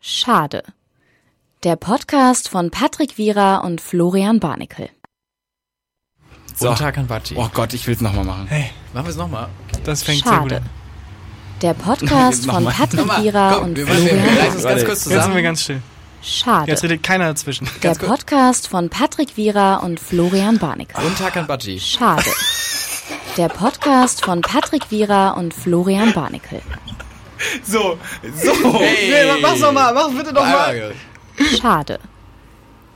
Schade. Der Podcast von Patrick Wierer und Florian Barnikel. So. Guten Tag an Batti. Oh Gott, ich will's nochmal machen. Hey, machen wir es nochmal. Das fängt sehr gut Schade. an. Der Podcast von Nochmal. Patrick Wierer und Florian uns ganz kurz Jetzt sind wir zusammen. ganz still. Schade. Jetzt redet keiner dazwischen. Der kurz. Podcast von Patrick Wierer und Florian Barnikel. Guten Tag an Batti. Schade. Der Podcast von Patrick Wierer und Florian Barnikel. So, so. Hey. Nee, mach's nochmal, mach bitte nochmal. Schade.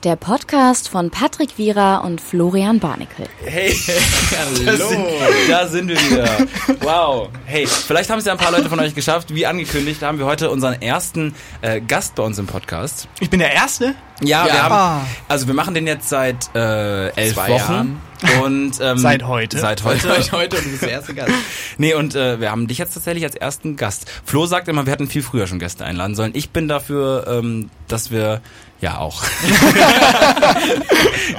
Der Podcast von Patrick Wierer und Florian Barnikel. Hey, da sind, da sind wir wieder. Wow. Hey, vielleicht haben es ja ein paar Leute von euch geschafft. Wie angekündigt haben wir heute unseren ersten äh, Gast bei uns im Podcast. Ich bin der Erste? Ja, Ja. wir haben, Ah. also wir machen den jetzt seit äh, elf Zwei Wochen. Jahren. Und, ähm, Seit heute. Seit Heute, heute, heute und du bist der erste Gast. Nee, und äh, wir haben dich jetzt tatsächlich als ersten Gast. Flo sagt immer, wir hätten viel früher schon Gäste einladen sollen. Ich bin dafür, ähm, dass wir ja auch.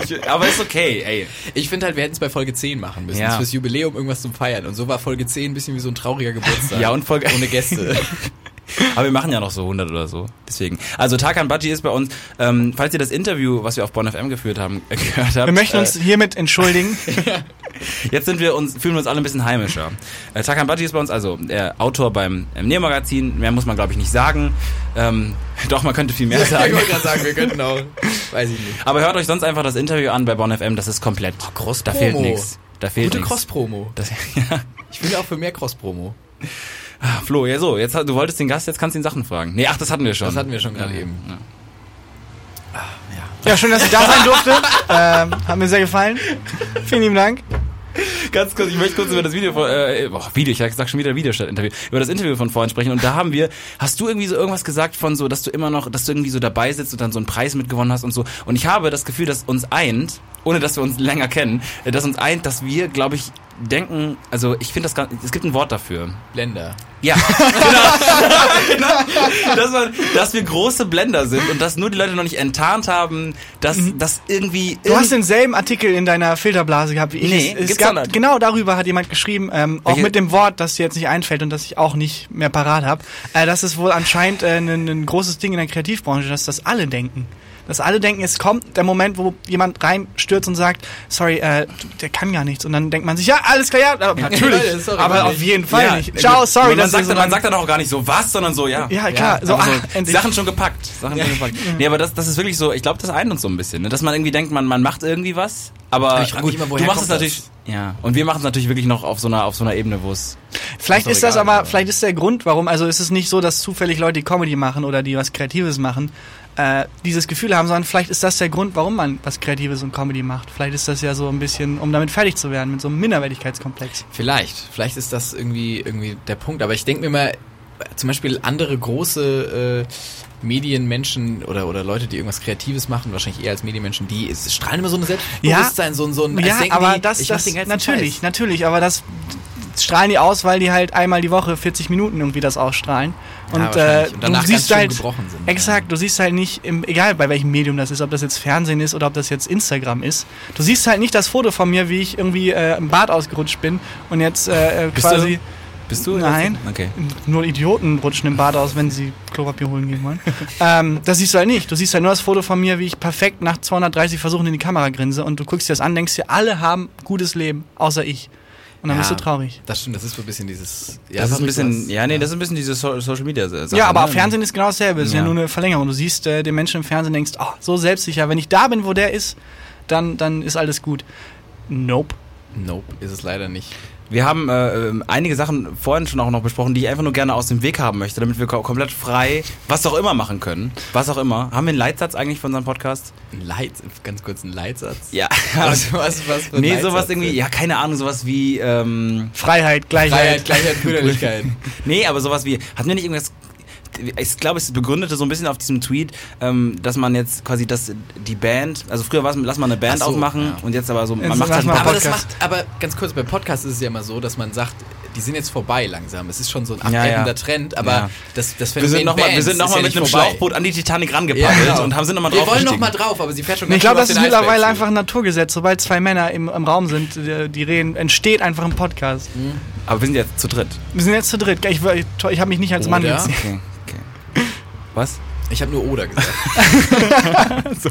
Ich- Aber ist okay, ey. Ich finde halt, wir hätten es bei Folge 10 machen müssen. Ja. Fürs Jubiläum irgendwas zum Feiern. Und so war Folge 10 ein bisschen wie so ein trauriger Geburtstag. Ja, und Folge Ohne Gäste. Aber wir machen ja noch so 100 oder so. Deswegen. Also Tarkan Baji ist bei uns. Ähm, falls ihr das Interview, was wir auf Bonn FM geführt haben, äh, gehört habt. Wir möchten uns hiermit entschuldigen. Äh, jetzt sind wir uns, fühlen wir uns alle ein bisschen heimischer. Äh, Tarkan Baji ist bei uns also der Autor beim ähm, Neo-Magazin. Mehr muss man, glaube ich, nicht sagen. Ähm, doch, man könnte viel mehr ich sagen. wollte gerade sagen, wir könnten auch. Weiß ich nicht. Aber hört euch sonst einfach das Interview an bei Bonn FM. Das ist komplett. Da fehlt Cross-Promo. nichts. Da fehlt Gute nichts. Cross-Promo. Ja. Ich bin ja auch für mehr Cross-Promo. Ah, Flo, ja so, jetzt du wolltest den Gast, jetzt kannst du ihn Sachen fragen. Nee, ach, das hatten wir schon. Das hatten wir schon gerade Ja, eben. ja. Ja, schön, dass ich da sein durfte. Ähm, hat mir sehr gefallen. Vielen lieben Dank. Ganz kurz, ich möchte kurz über das Video von, äh, boah, Video, ich sag schon wieder Video statt Interview, über das Interview von vorhin sprechen und da haben wir, hast du irgendwie so irgendwas gesagt von so, dass du immer noch, dass du irgendwie so dabei sitzt und dann so einen Preis mitgewonnen hast und so und ich habe das Gefühl, dass uns eint, ohne dass wir uns länger kennen, dass uns eint, dass wir, glaube ich, denken, also ich finde das gar, es gibt ein Wort dafür. Blender. Ja, genau. genau. Dass, man, dass wir große Blender sind und dass nur die Leute noch nicht enttarnt haben, dass das irgendwie... Du hast denselben Artikel in deiner Filterblase gehabt wie ich. Nee, es, es gibt's gab, genau darüber hat jemand geschrieben, ähm, auch Welche- mit dem Wort, das dir jetzt nicht einfällt und das ich auch nicht mehr parat habe. Äh, das ist wohl anscheinend äh, ein, ein großes Ding in der Kreativbranche, dass das alle denken. Dass alle denken, es kommt der Moment, wo jemand reinstürzt und sagt, sorry, äh, der kann gar nichts. Und dann denkt man sich, ja, alles klar, ja, aber natürlich. Sorry, aber auf jeden Fall Ja, nicht. Ciao, sorry. Man, sagt, so man sagt dann auch gar nicht so was, sondern so ja. ja, klar. so, Aber ah, so. Sachen schon gepackt. Sachen schon gepackt. Nee, aber das, das ist wirklich so, ich glaube, das eint uns so ein bisschen, ne? dass man irgendwie denkt, man, man macht irgendwie was, aber ich mich immer, woher du machst es natürlich, ja, und wir machen es natürlich wirklich noch auf so einer, auf so einer Ebene, wo es, Vielleicht Ist das aber- vielleicht ist der Grund, warum, also ist es nicht so, dass zufällig Leute, die Comedy machen oder die was Kreatives machen, äh, dieses Gefühl haben, sondern vielleicht ist das der Grund, warum man was Kreatives und Comedy macht. Vielleicht ist das ja so ein bisschen, um damit fertig zu werden, mit so einem Minderwertigkeitskomplex. Vielleicht. Vielleicht ist das irgendwie, irgendwie der Punkt. Aber ich denke mir mal, zum Beispiel andere große äh, Medienmenschen oder, oder Leute, die irgendwas Kreatives machen, wahrscheinlich eher als Medienmenschen, die strahlen immer so ein Selbstbewusstsein, so, ein- so ein, Ja, aber die, das, das natürlich, Scheiß. natürlich, aber das strahlen die aus, weil die halt einmal die Woche 40 Minuten irgendwie das ausstrahlen. Und, äh, wahrscheinlich. Und danach du siehst halt, gebrochen sind, exakt, du siehst halt nicht, im, egal bei welchem Medium das ist, ob das jetzt Fernsehen ist oder ob das jetzt Instagram ist, du siehst halt nicht das Foto von mir, wie ich irgendwie äh, im Bad ausgerutscht bin und jetzt äh, äh, Bist quasi bist du? Nein. Okay. nur Idioten rutschen im Bad aus, wenn sie Klopapier holen gehen wollen. ähm, das siehst du halt nicht. Du siehst halt nur das Foto von mir, wie ich perfekt nach 230 Versuchen in die Kamera grinse und du guckst dir das an, denkst dir, alle haben gutes Leben, außer ich. Und dann Ja. bist du traurig. Das stimmt, das ist so ein bisschen dieses... Ja, das ist ein bisschen, hast- ja, nee, das ist ein bisschen diese so Social Media Sache. ja, aber ne? Fernsehen ist genau dasselbe. Es ist ja. Ja. nur eine Verlängerung. Du siehst äh, den Menschen im Fernsehen und denkst, oh, so selbstsicher. Wenn ich da bin, wo der ist, dann, dann ist alles gut. Nope. Nope, ist es leider nicht. Wir haben äh, ähm, einige Sachen vorhin schon auch noch besprochen, die ich einfach nur gerne aus dem Weg haben möchte, damit wir ko komplett frei was auch immer machen können. Was auch immer. Haben wir einen Leitsatz eigentlich für unseren Podcast? Ein Leit, ganz kurz ein Leitsatz. Ja. Was, was, was für ein nee, Leitsatz sowas irgendwie, ja, keine Ahnung, sowas wie, ähm, Freiheit, Gleichheit. Freiheit, Gleichheit, Brüderlichkeit. nee, aber sowas wie, hatten wir nicht irgendwas, ich glaube, es begründete so ein bisschen auf diesem Tweet, ähm, dass man jetzt quasi das, die Band, also früher war es, lass mal eine Band so, aufmachen ja. und jetzt aber so, man Jetzt macht lass halt mal Aber das Podcast. macht, aber ganz kurz, bei Podcasts ist es ja immer so, dass man sagt, die sind jetzt vorbei langsam. Es ist schon so ein Ja, abebbender ja. Trend, aber Ja. das, das wir Phänomen sind nochmal Bands sind noch ist mal ja mit einem vorbei. Schlauchboot an die Titanic Ja, rangepaddelt genau. und haben, sind nochmal Wir drauf wollen nochmal drauf, aber sie fährt schon Nee, ich ganz glaube, das ist mittlerweile einfach ein Naturgesetz. Sobald zwei Männer im, im Raum sind, die, die reden, entsteht einfach ein Podcast. Aber wir sind jetzt zu dritt. Wir sind jetzt zu dritt. Ich, ich, ich habe mich nicht als Mann Oder? gezählt. Okay, okay. Was? Ich habe nur oder gesagt. so,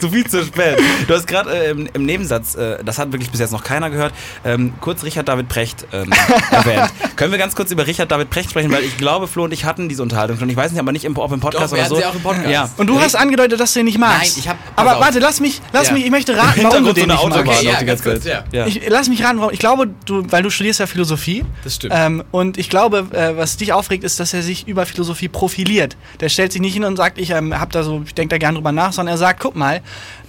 so viel zu spät. Du hast gerade äh, im, im Nebensatz, äh, das hat wirklich bis jetzt noch keiner gehört, ähm, kurz Richard David Precht ähm, erwähnt. Können wir ganz kurz über Richard David Precht sprechen, weil ich glaube, Flo und ich hatten diese Unterhaltung schon. Ich weiß nicht, aber nicht im, ob im Podcast Doch, wir oder so. sie auch im Podcast. Ja. Und du hast angedeutet, dass du ihn nicht magst. Nein, ich hab- pass Aber auf. warte, lass mich, lass Ja. mich, ich möchte raten, warum du so den eine nicht magst. Okay, ja, die ganz ganze kurz, Zeit. ja. Ja. Ich, lass mich raten, warum. Ich glaube, du, weil du studierst ja Philosophie. Das stimmt. Ähm, und ich glaube, äh, was dich aufregt, ist, dass er sich über Philosophie profiliert. Der stellt sich nicht hin und sagt, ich ähm, hab da so, ich denke da gern drüber nach, sondern er sagt, guck mal,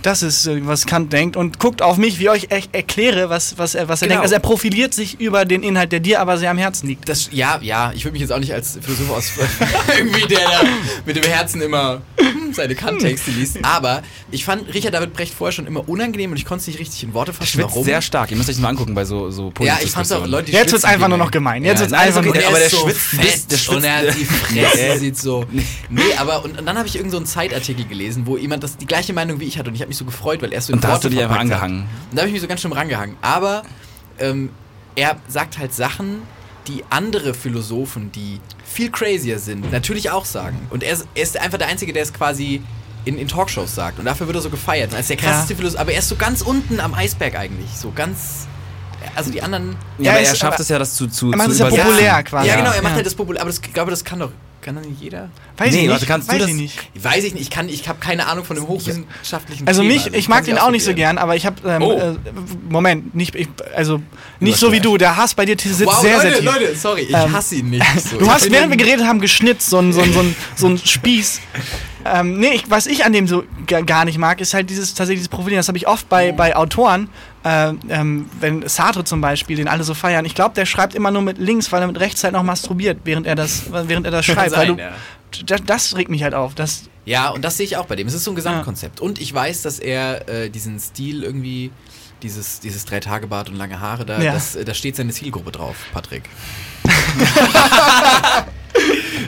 das ist, äh, was Kant denkt und guckt auf mich, wie ich euch er erkläre, was, was er, was er Genau. denkt. Also er profiliert sich über den Inhalt, der dir aber sehr am Herzen liegt. Das, ja, ja, ich würde mich jetzt auch nicht als Philosoph aus irgendwie der da mit dem Herzen immer hm, seine Kant-Texte liest. Aber ich fand Richard David Brecht vorher schon immer unangenehm und ich konnte es nicht richtig in Worte fassen. Schwitzt sehr stark. Ihr müsst euch das mal angucken bei so, so ja, ich fand es auch. Leute, die Jetzt wird's einfach nur noch gemein. Jetzt wird's nein, einfach nur okay, aber der so schwitzt fett der schwitzt- und er hat die Fresse Ja. sieht so. Nee, aber und, und dann habe ich irgend so einen Zeitartikel gelesen, wo jemand das die gleiche Meinung wie ich hatte und ich habe mich so gefreut, weil er so in Und da hast Worte du dich einfach verpackt hat. angehangen. Und da habe ich mich so ganz schön rangehangen. Aber ähm, er sagt halt Sachen, die andere Philosophen, die viel crazier sind, natürlich auch sagen. Und er ist, er ist einfach der Einzige, der es quasi in, in Talkshows sagt. Und dafür wird er so gefeiert. Als der krasseste Ja. Philosoph. Aber er ist so ganz unten am Eisberg eigentlich. So ganz. Also die anderen. Ja, Ja, aber ist- er schafft aber- es ja, das zu, zu, er macht zu es ja populär quasi. Ja, genau, er macht Ja. halt das populär. Aber das, ich glaube, das kann doch. Kann doch nicht jeder? Weiß Nee, ich nicht. kannst du weiß das- ich nicht. Weiß ich nicht. Ich, kann- ich habe keine Ahnung von dem hochwissenschaftlichen Also Thema. mich, ich kann mag den auch nicht so gern, aber ich habe ähm, Oh. äh, Moment, nicht, ich, also nicht so wie du. Der Hass bei dir sitzt Wow, sehr, Leute, sehr tief. Leute, sorry, ich Ähm, hasse ihn nicht. So. Du Ich hast, während wir geredet haben, geschnitzt, so ein, so ein, so ein, so ein Spieß. Ähm, nee, ich, was ich an dem so ga- gar nicht mag, ist halt dieses tatsächlich dieses Profilieren. Das habe ich oft bei, bei Autoren, äh, ähm, wenn Sartre zum Beispiel, den alle so feiern. Ich glaube, der schreibt immer nur mit links, weil er mit rechts halt noch masturbiert, während er das, während er das schreibt. sein, du, ja. das, das regt mich halt auf. Das, Ja, und das sehe ich auch bei dem. Es ist so ein Gesamtkonzept. Und ich weiß, dass er äh, diesen Stil irgendwie, dieses, dieses Drei-Tage-Bart und lange Haare, da, Ja. das, äh, da steht seine Zielgruppe drauf, Patrick.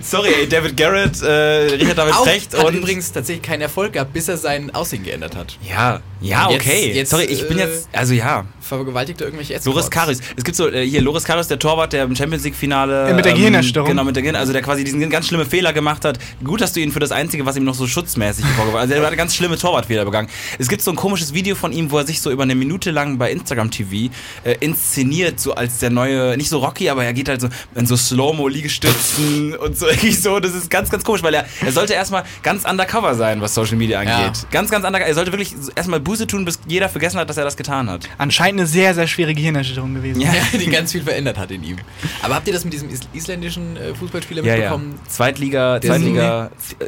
Sorry, ey, David Garrett, äh, Richard David Auch Precht hat und... übrigens tatsächlich keinen Erfolg gehabt, bis er sein Aussehen geändert hat. ja, ja, Jetzt- okay. jetzt, Sorry, ich bin äh, jetzt... Also ja, Vergewaltigte irgendwelche Loris Escorts. Karius. Es gibt so, äh, hier, Loris Karius, der Torwart, der im Champions League-Finale... Ja, mit der Gehirnerstörung. Genau, mit der Gehirn, also der quasi diesen ganz schlimme Fehler gemacht hat. Gut, dass du ihn für das Einzige, was ihm noch so schutzmäßig vorgeworfen Also er hat ganz schlimme Torwartfehler begangen. Es gibt so ein komisches Video von ihm, wo er sich so über eine Minute lang bei Instagram TV äh, inszeniert, so als der neue, nicht so Rocky, aber er geht halt so in so Slow-Mo-Liegestützen und so irgendwie so. Das ist ganz, ganz komisch, weil er, er sollte erstmal ganz undercover sein, was Social Media angeht. Ja. Ganz, ganz undercover. Er sollte wirklich erstmal Buße tun, bis jeder vergessen hat, dass er das getan hat. anscheinend eine sehr, sehr schwere Gehirnerschütterung gewesen. Ja. Ja, die ganz viel verändert hat in ihm. Aber habt ihr das mit diesem is isländischen äh, Fußballspieler Ja, ja. mitbekommen? Zweitliga, Der Zweitliga, äh,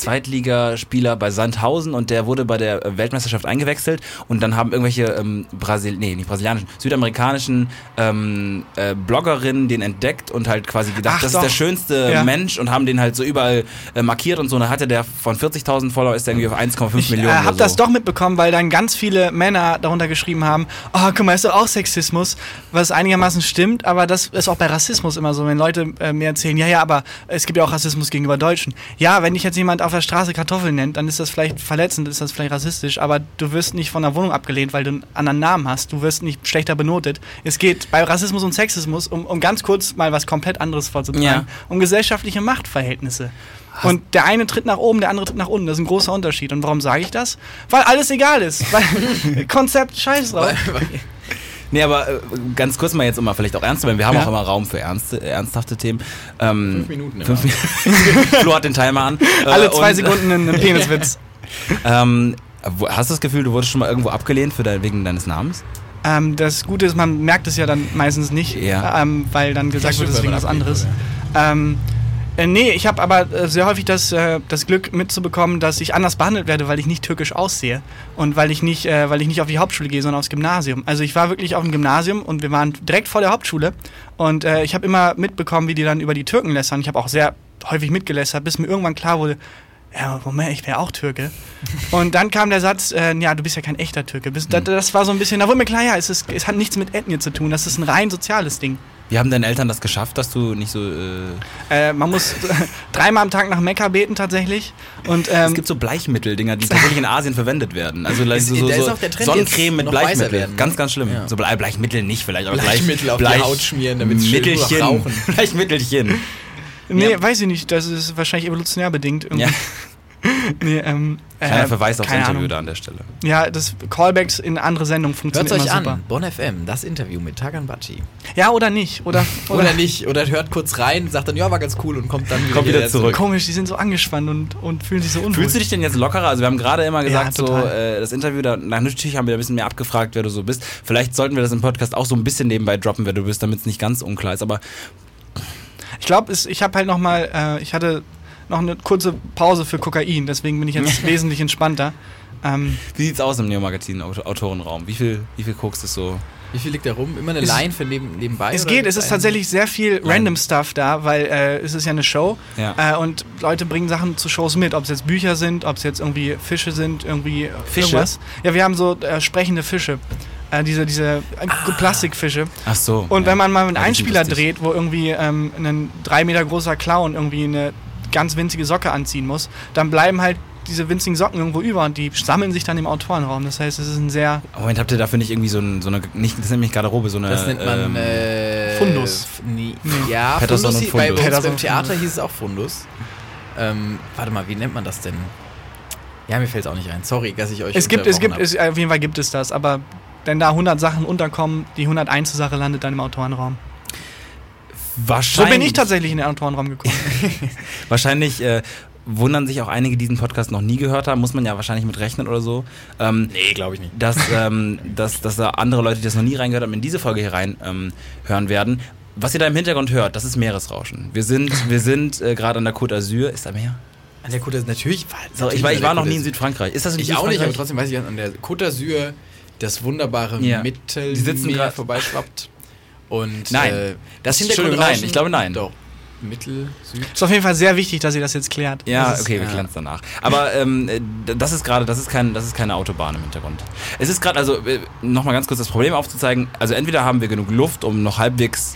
Zweitligaspieler bei Sandhausen und der wurde bei der Weltmeisterschaft eingewechselt und dann haben irgendwelche ähm, Brasil nee, nicht brasilianischen, südamerikanischen ähm, äh, Bloggerinnen den entdeckt und halt quasi gedacht, Ach das doch. ist der schönste Ja. Mensch und haben den halt so überall äh, markiert und so. Und dann hatte der von 40.000 Follower ist der irgendwie auf 1,5 Ich äh, Millionen. habe oder das so. doch mitbekommen, weil dann ganz viele Männer darunter geschrieben haben, oh, guck mal, ist doch auch Sexismus, was einigermaßen stimmt, aber das ist auch bei Rassismus immer so, wenn Leute äh, mir erzählen, ja, ja, aber es gibt ja auch Rassismus gegenüber Deutschen. Ja, wenn dich jetzt jemand auf der Straße Kartoffeln nennt, dann ist das vielleicht verletzend, ist das vielleicht rassistisch, aber du wirst nicht von der Wohnung abgelehnt, weil du einen anderen Namen hast, du wirst nicht schlechter benotet. Es geht bei Rassismus und Sexismus, um, um ganz kurz mal was komplett anderes vorzutragen, Ja. um gesellschaftliche Machtverhältnisse. Und der eine tritt nach oben, der andere tritt nach unten. Das ist ein großer Unterschied. Und warum sage ich das? Weil alles egal ist. Weil Konzept scheiß drauf. Nee, aber äh, ganz kurz mal jetzt, um mal vielleicht auch ernst zu werden. Wir haben Ja. auch immer Raum für ernste, ernsthafte Themen. Ähm, Fünf Minuten Fünf. Minuten. Flo hat den Timer an. Äh, Alle zwei und- Sekunden ein ein Peniswitz. Ähm, wo- hast du das Gefühl, du wurdest schon mal irgendwo abgelehnt für dein, wegen deines Namens? Ähm, das Gute ist, man merkt es ja dann meistens nicht, Ja. ähm, weil dann gesagt wird, es ist wegen was anderes. Ähm, äh, nee, ich habe aber äh, sehr häufig das, äh, das Glück mitzubekommen, dass ich anders behandelt werde, weil ich nicht türkisch aussehe und weil ich nicht, äh, weil ich nicht auf die Hauptschule gehe, sondern aufs Gymnasium. Also ich war wirklich auf dem Gymnasium und wir waren direkt vor der Hauptschule und äh, ich habe immer mitbekommen, wie die dann über die Türken lässern. Ich habe auch sehr häufig mitgelässert, bis mir irgendwann klar wurde, ja, Moment, ich wäre auch Türke. Und dann kam der Satz, äh, ja, du bist ja kein echter Türke. Bist, das, das war so ein bisschen, da wurde mir klar, ja, es, ist, es hat nichts mit Ethnie zu tun, das ist ein rein soziales Ding. Wie haben deine Eltern das geschafft, dass du nicht so. Äh, Äh, man muss dreimal am Tag nach Mekka beten tatsächlich. Und ähm, es gibt so Bleichmitteldinger, die tatsächlich in Asien verwendet werden. Also Ist- so, so, da ist auch der Trend Sonnencreme mit Bleichmittel. werden, ne? Ganz, ganz schlimm. Ja. So Blei- Bleichmittel nicht vielleicht, aber Bleichmittel Bleich, auf die Bleich- Haut schmieren, noch Mittelchen. rauchen. Bleichmittelchen. Nee, Ja. weiß ich nicht. Das ist wahrscheinlich evolutionär bedingt. irgendwie. Ja, Nee, ähm, kleiner äh, Verweis aufs Interview Ahnung. da an der Stelle. Ja, das Callbacks in andere Sendungen Hört funktionieren euch immer an, super. Bonn FM, das Interview mit Tagan Bachi. Ja, oder nicht. Oder, oder, Oder nicht, oder hört kurz rein, sagt dann, ja, war ganz cool und kommt dann wieder, Kommt wieder hierher zurück. Komisch, die sind so angespannt und, und fühlen sich so unwohl. Fühlst du dich denn jetzt lockerer? Also wir haben gerade immer gesagt, so total. äh, das Interview, da, na, natürlich haben wir ein bisschen mehr abgefragt, wer du so bist. Vielleicht sollten wir das im Podcast auch so ein bisschen nebenbei droppen, wer du bist, damit es nicht ganz unklar ist. Aber Ich glaube, ich habe halt noch mal, äh, ich hatte noch eine kurze Pause für Kokain, deswegen bin ich jetzt wesentlich entspannter. Ähm, wie sieht's aus im Neo-Magazin-Autorenraum? Wie viel, wie viel Koks ist so? Wie viel liegt da rum? Immer eine Line für neben, nebenbei? es geht, es ist tatsächlich sehr viel random Stuff da, weil äh, es ist ja eine Show Ja. äh, und Leute bringen Sachen zu Shows mit, ob es jetzt Bücher sind, ob es jetzt irgendwie Fische sind, irgendwie Fische? irgendwas. Ja, wir haben so äh, sprechende Fische, äh, diese, diese äh, Plastikfische. Ach so. Und ja. wenn man mal einen Ja, Einspieler dreht, wo irgendwie ähm, ein drei Meter großer Clown irgendwie eine ganz winzige Socke anziehen muss, dann bleiben halt diese winzigen Socken irgendwo über und die sammeln sich dann im Autorenraum. Das heißt, es ist ein sehr Moment, habt ihr dafür nicht irgendwie so, ein, so eine, nicht, das nennt mich Garderobe, so eine. Das nennt man ähm, äh, Fundus. Nee. Ja, Patterson Fundus, bei, Fundus. bei uns Patterson beim Theater Fundus. hieß es auch Fundus. Ähm, warte mal, wie nennt man das denn? Ja, mir fällt es auch nicht ein. Sorry, dass ich euch Es gibt, es gibt, es, auf jeden Fall gibt es das, aber wenn da 100 Sachen unterkommen, die 101. Sache landet dann im Autorenraum. So wahrscheinlich, bin ich tatsächlich in den Autorenraum gekommen. Wahrscheinlich äh, wundern sich auch einige, die diesen Podcast noch nie gehört haben. Muss man ja wahrscheinlich mit rechnen oder so. Ähm, Nee, glaube ich nicht. dass, ähm, dass, dass da andere Leute, die das noch nie reingehört haben, in diese Folge hier rein ähm, hören werden. Was ihr da im Hintergrund hört, das ist Meeresrauschen. Wir sind, wir sind äh, gerade an der Côte d'Azur. Ist da Meer? An der Côte d'Azur, natürlich. So, ich war, ich war noch nie in Südfrankreich. Ist das in Ich auch nicht, aber trotzdem weiß ich, an der Côte d'Azur das wunderbare Ja. Mittelmeer Die sitzen grad- vorbeischwappt. Und Nein. äh, das Hintergrundrauschen- nein, ich glaube nein. Doch. Mittel, Süd. ist auf jeden Fall sehr wichtig, dass ihr das jetzt klärt. Ja, ist, okay, wir ja. klären es danach. Aber ähm, äh, das ist gerade, das ist kein, das ist keine Autobahn im Hintergrund. Es ist gerade, also äh, nochmal ganz kurz das Problem aufzuzeigen. Also entweder haben wir genug Luft, um noch halbwegs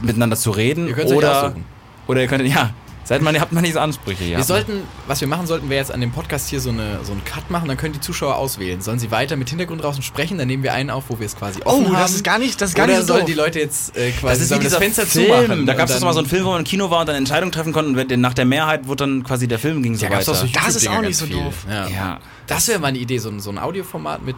miteinander zu reden, Ihr könnt's euch oder aussuchen. oder ihr könnt, ja, seid mal, habt mal nicht so Ansprüche hier. Wir sollten, was wir machen sollten, wäre jetzt an dem Podcast hier so, eine, so einen Cut machen, dann können die Zuschauer auswählen. Sollen sie weiter mit Hintergrund draußen sprechen, dann nehmen wir einen auf, wo wir es quasi oh, offen haben. das ist gar nicht, das ist gar Oder nicht so sollen doof. die Leute jetzt äh, das quasi ist wie sollen wir dieser das Fenster Film. zumachen? Da gab es doch mal so einen Film, wo man im Kino war und dann Entscheidungen treffen konnte und wenn- nach der Mehrheit wurde dann quasi der Film ging so Ja, gab's weiter. doch so Das ist YouTube-Dinger auch nicht ganz so viel. doof. Ja. ja. Das wäre mal eine Idee, so ein, so ein Audioformat mit.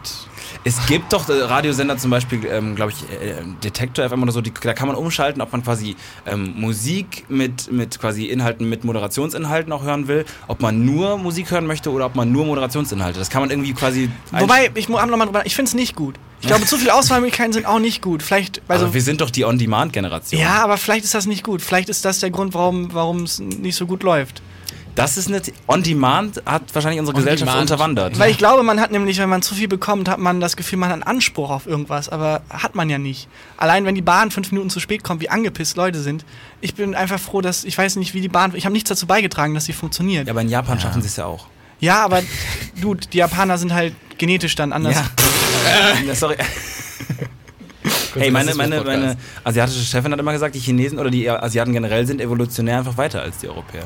Es gibt doch äh, Radiosender zum Beispiel, ähm, glaube ich, äh, Detektor FM oder so, die, da kann man umschalten, ob man quasi ähm, Musik mit, mit quasi Inhalten, mit Moderationsinhalten auch hören will, ob man nur Musik hören möchte oder ob man nur Moderationsinhalte. Das kann man irgendwie quasi. Wobei, ich habe nochmal drüber, ich finde es nicht gut. Ich glaube, zu viele Auswahlmöglichkeiten sind auch nicht gut. Vielleicht, also, also wir sind doch die On-Demand-Generation. ja, aber vielleicht ist das nicht gut. Vielleicht ist das der Grund, warum es nicht so gut läuft. Das ist eine. On-Demand hat wahrscheinlich unsere Gesellschaft On-Demand. unterwandert. Weil ich glaube, man hat nämlich, wenn man zu viel bekommt, hat man das Gefühl, man hat einen Anspruch auf irgendwas, aber hat man ja nicht. Allein wenn die Bahn fünf Minuten zu spät kommt, wie angepisst Leute sind. Ich bin einfach froh, dass ich weiß nicht, wie die Bahn. Ich habe nichts dazu beigetragen, dass sie funktioniert. Ja, aber in Japan schaffen sie es ja auch. Ja, aber du, die Japaner sind halt genetisch dann anders. Ja. Sorry. Hey, meine, meine, meine asiatische Chefin hat immer gesagt, die Chinesen oder die Asiaten generell sind evolutionär einfach weiter als die Europäer.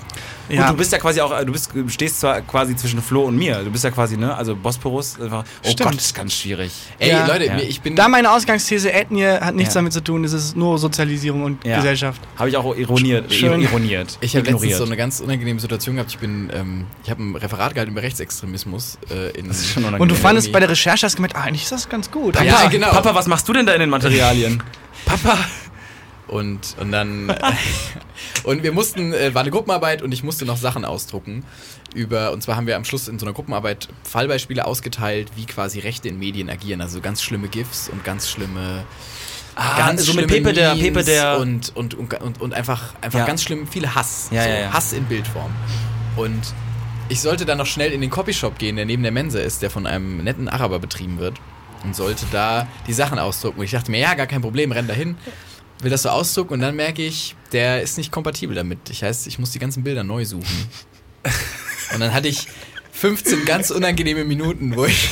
Ja. Und du bist ja quasi auch, äh, du bist, stehst zwar quasi zwischen Flo und mir. Du bist ja quasi, ne, also Bosporus, einfach, oh Stimmt. Gott, das ist ganz schwierig. Ey, Ja. Leute, Ja. ich bin. Da meine Ausgangsthese, Ethnie hat nichts Ja. damit zu tun, es ist nur Sozialisierung und Ja. Gesellschaft. Habe ich auch ironiert, Schön. ironiert. Ich habe letztens so eine ganz unangenehme Situation gehabt. Ich bin, ähm, ich habe ein Referat gehalten über Rechtsextremismus äh, in. das ist schon unangenehm. Und du fandest bei der Recherche, hast gemerkt, ah, eigentlich ist das ganz gut. Papa, Ja, genau. Papa, was machst du denn da in den Materialien? Papa. Und, und dann. und wir mussten, äh, war eine Gruppenarbeit und ich musste noch Sachen ausdrucken. Über, und zwar haben wir am Schluss in so einer Gruppenarbeit Fallbeispiele ausgeteilt, wie quasi Rechte in Medien agieren. Also ganz schlimme GIFs und ganz schlimme. ganz Ah, so mit schlimme Pepe der, Pepe der. Und, und, und, und, einfach, einfach Ja. ganz schlimm, viel Hass. Ja, so, ja, ja. Hass in Bildform. Und ich sollte dann noch schnell in den Copyshop gehen, der neben der Mensa ist, der von einem netten Araber betrieben wird. Und sollte da die Sachen ausdrucken. Und ich dachte mir, ja, gar kein Problem, renn dahin. Will das so ausdrucken und dann merke ich, der ist nicht kompatibel damit. Ich heißt, ich muss die ganzen Bilder neu suchen. Und dann hatte ich 15 ganz unangenehme Minuten, wo ich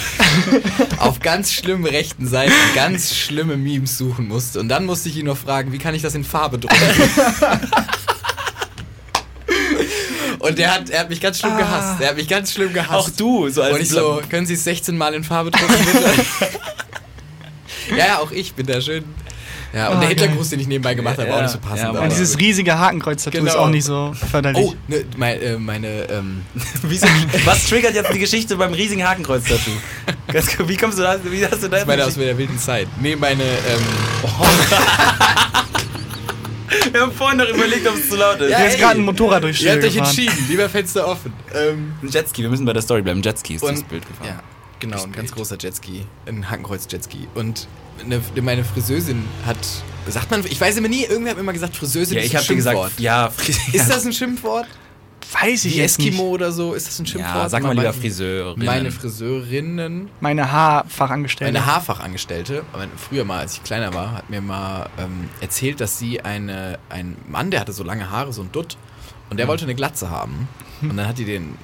auf ganz schlimmen rechten Seiten ganz schlimme Memes suchen musste. Und dann musste ich ihn noch fragen, wie kann ich das in Farbe drucken? Und der hat, er hat mich ganz schlimm gehasst. Er hat mich ganz schlimm gehasst. auch du, so als Und ich so, können Sie es 16 Mal in Farbe drucken, bitte? ja, ja, auch ich bin da schön. Ja, und Oh, der. Hitlergruß, den ich nebenbei gemacht habe, war auch Ja, nicht so passend. ja, Und dieses riesige Hakenkreuz-Tattoo ist Genau. auch nicht so förderlich. Oh, ne, mein, äh, meine, ähm, was triggert jetzt die Geschichte beim riesigen Hakenkreuz-Tattoo? Wie kommst du da? Wie hast du da? meine aus der wilden Zeit. Nee, meine, ähm, Wir haben vorhin noch überlegt, ob es zu laut ist. Ja, Hier ist gerade ein Motorrad durch ihr habt euch entschieden, lieber Fenster offen. Ähm, Ein Jetski, wir müssen bei der Story bleiben. Jetski ist das und, Bild gefahren. ja, genau, ein ganz großer Jetski, ein Hakenkreuz-Jetski. Und eine, meine Friseusin hat, sagt man, ich weiß immer nie, irgendwer hat mir immer gesagt, Friseusin Ja, ist ich ein dir gesagt, Schimpfwort. ja, Ist das ein Schimpfwort? Weiß ich Wie jetzt Eskimo nicht. oder so, ist das ein Schimpfwort? ja, sag mal lieber weiß- Friseurin. Meine Friseurinnen, Meine Haarfachangestellte. meine Haarfachangestellte, früher mal, als ich kleiner war, hat mir mal ähm, erzählt, dass sie eine, ein Mann, der hatte so lange Haare, so ein Dutt, und der wollte eine Glatze haben. Und dann hat die den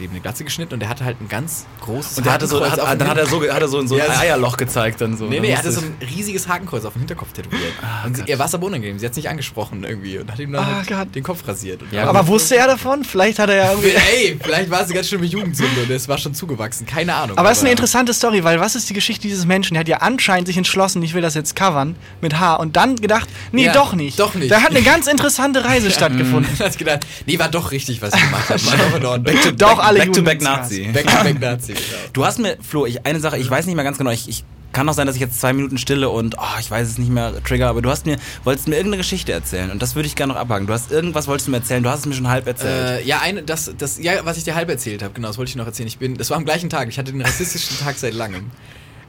eben eine Glatze geschnitten und der hatte halt ein ganz großes Und der hatte so, Hakenkreuz hat, dann hat er so, hat er so, so ein Ja, Eierloch gezeigt dann so. Nee, Dann nee, er hatte so ein riesiges Hakenkreuz auf dem Hinterkopf tätowiert. Ah, und sie, ihr war es aber unangenehm. Sie hat es nicht angesprochen irgendwie und hat ihm dann Ah, halt den Kopf rasiert. Ja, Aber wusste er davon? Vielleicht hat er ja irgendwie. Ey, vielleicht war es eine ganz schlimme Jugendsünde und es war schon zugewachsen. Keine Ahnung. Aber es ist eine interessante Story, weil was ist die Geschichte dieses Menschen? Der hat ja anscheinend sich entschlossen, ich will das jetzt covern mit Haar und dann gedacht, nee, Ja, doch nicht. doch nicht. Da hat eine ganz interessante Reise stattgefunden. Und hat gedacht, nee, war doch richtig, was ich gemacht habe. War doch in Ordnung. Doch alle Back to back. Nazi. Back to back Nazi, genau. Du hast mir, Flo, ich, eine Sache, ich weiß nicht mehr ganz genau, ich, ich kann auch sein, dass ich jetzt zwei Minuten stille und oh, ich weiß es nicht mehr trigger, aber du hast mir, wolltest mir irgendeine Geschichte erzählen und das würde ich gerne noch abhaken. Du hast irgendwas wolltest du mir erzählen, du hast es mir schon halb erzählt. Äh, ja, eine, das, das, ja, was ich dir halb erzählt habe, genau, das wollte ich noch erzählen. Ich bin, das war am gleichen Tag, ich hatte den rassistischen Tag seit langem.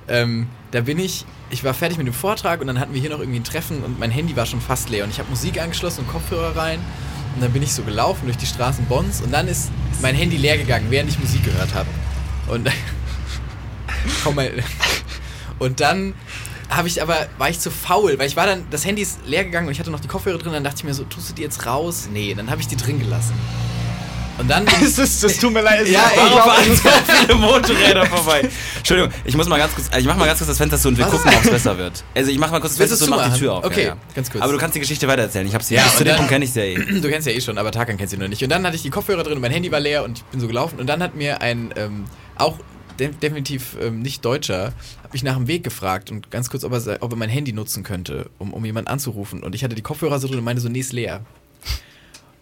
Ähm, da bin ich, ich war fertig mit dem Vortrag und dann hatten wir hier noch irgendwie ein Treffen und mein Handy war schon fast leer und ich habe Musik angeschlossen und Kopfhörer rein und dann bin ich so gelaufen durch die Straßen Bonns und dann ist mein Handy leer gegangen, während ich Musik gehört habe. Und. Und dann habe ich aber, war ich zu faul, weil ich war dann, das Handy ist leer gegangen und ich hatte noch die Kopfhörer drin, dann dachte ich mir so, tust du die jetzt raus? Nee, dann habe ich die drin gelassen. Und dann ich, Das, ist, das tut mir leid. Ja, ey, Warum glaub, fahren so viele Motorräder vorbei? Entschuldigung, ich muss mal ganz kurz, ich mach mal ganz kurz das Fenster zu und wir Was? gucken, ob es besser wird. Also ich mach mal kurz das Fenster zu und mach die? Tür auf. Okay, ja, ja. ganz kurz. Aber du kannst die Geschichte weitererzählen. Ich habe sie Ja, bis zu dem Punkt kenne ich sie ja eh. du kennst ja eh schon, aber Tarkan kennst du noch nicht. Und dann hatte ich die Kopfhörer drin und mein Handy war leer und ich bin so gelaufen. Und dann hat mir ein, ähm, auch de definitiv ähm, nicht Deutscher, hat mich nach dem Weg gefragt und ganz kurz, ob er, ob er mein Handy nutzen könnte, um, um jemanden anzurufen. Und ich hatte die Kopfhörer so drin und meinte so, nee, ist leer.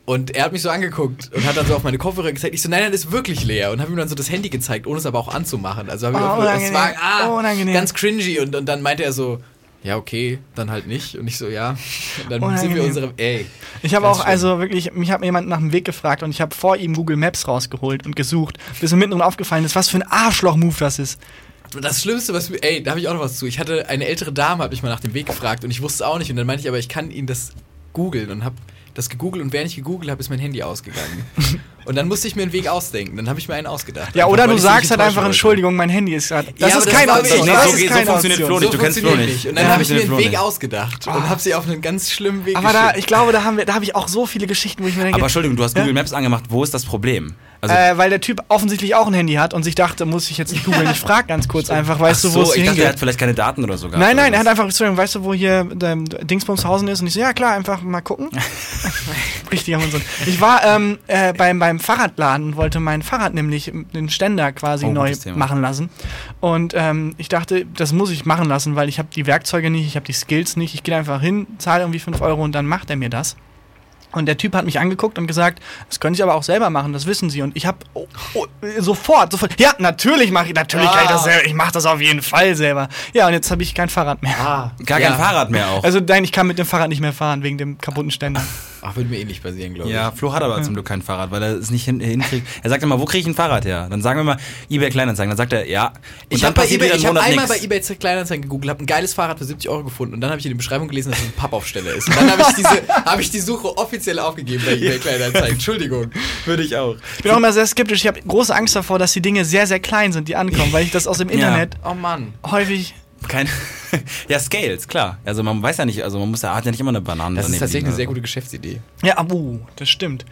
Und er hat mich so angeguckt und hat dann so auf meine Kopfhörer gezeigt. Ich so, nein, nein, das ist wirklich leer. Und habe ihm dann so das Handy gezeigt, ohne es aber auch anzumachen. Also habe ich Oh, auch, es war unangenehm. ah, Unangenehm. ganz cringy. Und, und dann meinte er so, ja, okay, dann halt nicht. Und ich so, ja. Und dann sind wir Unangenehm. unsere, ey. Ich habe auch schlimm. also wirklich, mich hat mir jemand nach dem Weg gefragt und ich habe vor ihm Google Maps rausgeholt und gesucht, bis mir mittendrin aufgefallen ist, was für ein Arschloch-Move das ist. Das Schlimmste, was mir, ey, da habe ich auch noch was zu. Ich hatte eine ältere Dame, habe ich mal nach dem Weg gefragt und ich wusste es auch nicht. Und dann meinte ich, aber ich kann Ihnen das googeln und habe das gegoogelt und während ich gegoogelt habe, ist mein Handy ausgegangen. und dann musste ich mir einen Weg ausdenken. Dann habe ich mir einen ausgedacht. Ja, oder du nicht sagst halt einfach. Entschuldigung, mein Handy ist gerade. Das Ja, ist das keine Option. das so ist so funktioniert Option. Flo nicht. So du kennst Flo nicht. Und dann Ja, habe ich mir einen Weg Flo ausgedacht und habe sie auf einen ganz schlimmen Weg Aber da, ich glaube, da haben wir, da habe ich auch so viele Geschichten, wo ich mir denke, Aber Entschuldigung, du hast Ja? Google Maps angemacht. Wo ist das Problem? Also, äh, weil der Typ offensichtlich auch ein Handy hat und sich dachte, muss ich jetzt nicht googeln. Ich frage ganz kurz einfach, weißt ach du, wo es so, hier ich dachte, er hat hingeht? vielleicht keine Daten oder so gehabt. Nein, nein, er hat einfach, Entschuldigung, weißt du, wo hier ähm, Dingsbumshausen ist? Und ich so, ja klar, einfach mal gucken. Richtig am Unsinn. Ich war ähm, äh, beim, beim Fahrradladen und wollte mein Fahrrad nämlich den Ständer quasi Oh, neu machen lassen. Und ähm, ich dachte, das muss ich machen lassen, weil ich habe die Werkzeuge nicht, ich habe die Skills nicht. Ich gehe einfach hin, zahle irgendwie 5 Euro und dann macht er mir das. Und der Typ hat mich angeguckt und gesagt, das können Sie aber auch selber machen, das wissen Sie. Und ich habe oh, oh, sofort, sofort, ja, natürlich mache ich, natürlich kann ich das Ah. selber, ich mache das auf jeden Fall selber. Ja, und jetzt habe ich kein Fahrrad mehr. Ah, Gar ja. kein Fahrrad mehr auch. Also nein, ich kann mit dem Fahrrad nicht mehr fahren, wegen dem kaputten Ständer. Ach, würde mir eh nicht passieren, glaube ich. Ja, Flo hat aber zum Glück kein Fahrrad, weil er es nicht hin, hinkriegt. Er sagt immer, wo kriege ich ein Fahrrad her? Dann sagen wir mal, eBay Kleinanzeigen. Dann sagt er, ja. Und Ich dann habe hab einmal nix. bei eBay Kleinanzeigen gegoogelt, habe ein geiles Fahrrad für 70 Euro gefunden und dann habe ich in der Beschreibung gelesen, dass es ein Pappaufsteller ist. Und dann habe ich diese, habe ich die Suche offiziell aufgegeben bei eBay Kleinanzeigen. Entschuldigung. Würde ich auch. Ich bin auch immer sehr skeptisch. Ich habe große Angst davor, dass die Dinge sehr, sehr klein sind, die ankommen, weil ich das aus dem Internet Oh Mann. häufig. Kein, ja, Scales, klar. Also man weiß ja nicht, also man muss ja, hat ja nicht immer eine Banane Das ist tatsächlich liegen eine sehr gute Geschäftsidee. Ja, uh, das stimmt.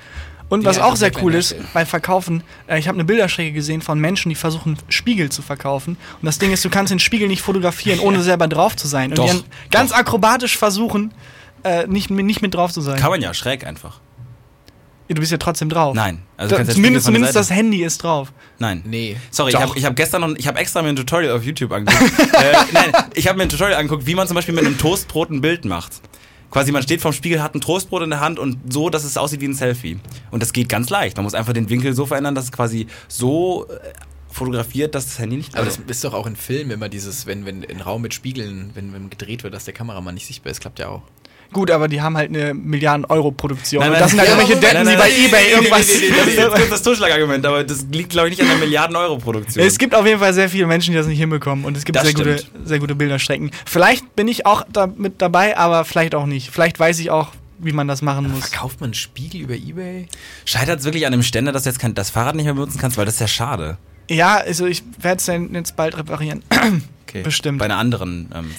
Und Die was auch sehr cool ist beim Verkaufen, äh, ich habe eine Bilderstrecke gesehen von Menschen, die versuchen, Spiegel zu verkaufen. Und das Ding ist, du kannst den Spiegel nicht fotografieren, ohne selber drauf zu sein. Und Doch, die dann ganz akrobatisch versuchen, äh, nicht, nicht mit drauf zu sein. Kann man ja, schräg einfach. Ja, du bist ja trotzdem drauf. Nein. Also Da, zumindest zumindest das Handy ist drauf. Nein. Nee. Sorry, ich Doch. habe ich hab gestern noch, ich habe extra mir ein Tutorial auf YouTube angeguckt. äh, nein, ich habe mir ein Tutorial angeguckt, wie man zum Beispiel mit einem Toastbrot ein Bild macht. Quasi, man steht vorm Spiegel, hat ein Toastbrot in der Hand und so, dass es aussieht wie ein Selfie. Und das geht ganz leicht. Man muss einfach den Winkel so verändern, dass es quasi so äh, fotografiert, dass das Handy nicht. Aber also, das ist doch auch in Filmen immer dieses, wenn, wenn ein Raum mit Spiegeln, wenn, wenn gedreht wird, dass der Kameramann nicht sichtbar ist, klappt ja auch. Gut, aber die haben halt eine Milliarden-Euro-Produktion. Das sind halt irgendwelche Deppen, die bei Ebay irgendwas... Das ist jetzt das Totschlagargument, aber das liegt, glaube ich, nicht an der Milliarden-Euro-Produktion. Es gibt auf jeden Fall sehr viele Menschen, die das nicht hinbekommen und es gibt sehr gute, sehr gute Bilderstrecken. Vielleicht bin ich auch da mit dabei, aber vielleicht auch nicht. Vielleicht weiß ich auch, wie man das machen muss. Verkauft man einen Spiegel über Ebay? Scheitert es wirklich an dem Ständer, dass du jetzt kein, das Fahrrad nicht mehr benutzen kannst, weil das ist ja schade. Ja, also ich werde es dann jetzt bald reparieren. Okay. Bestimmt. Bei einer anderen ähm,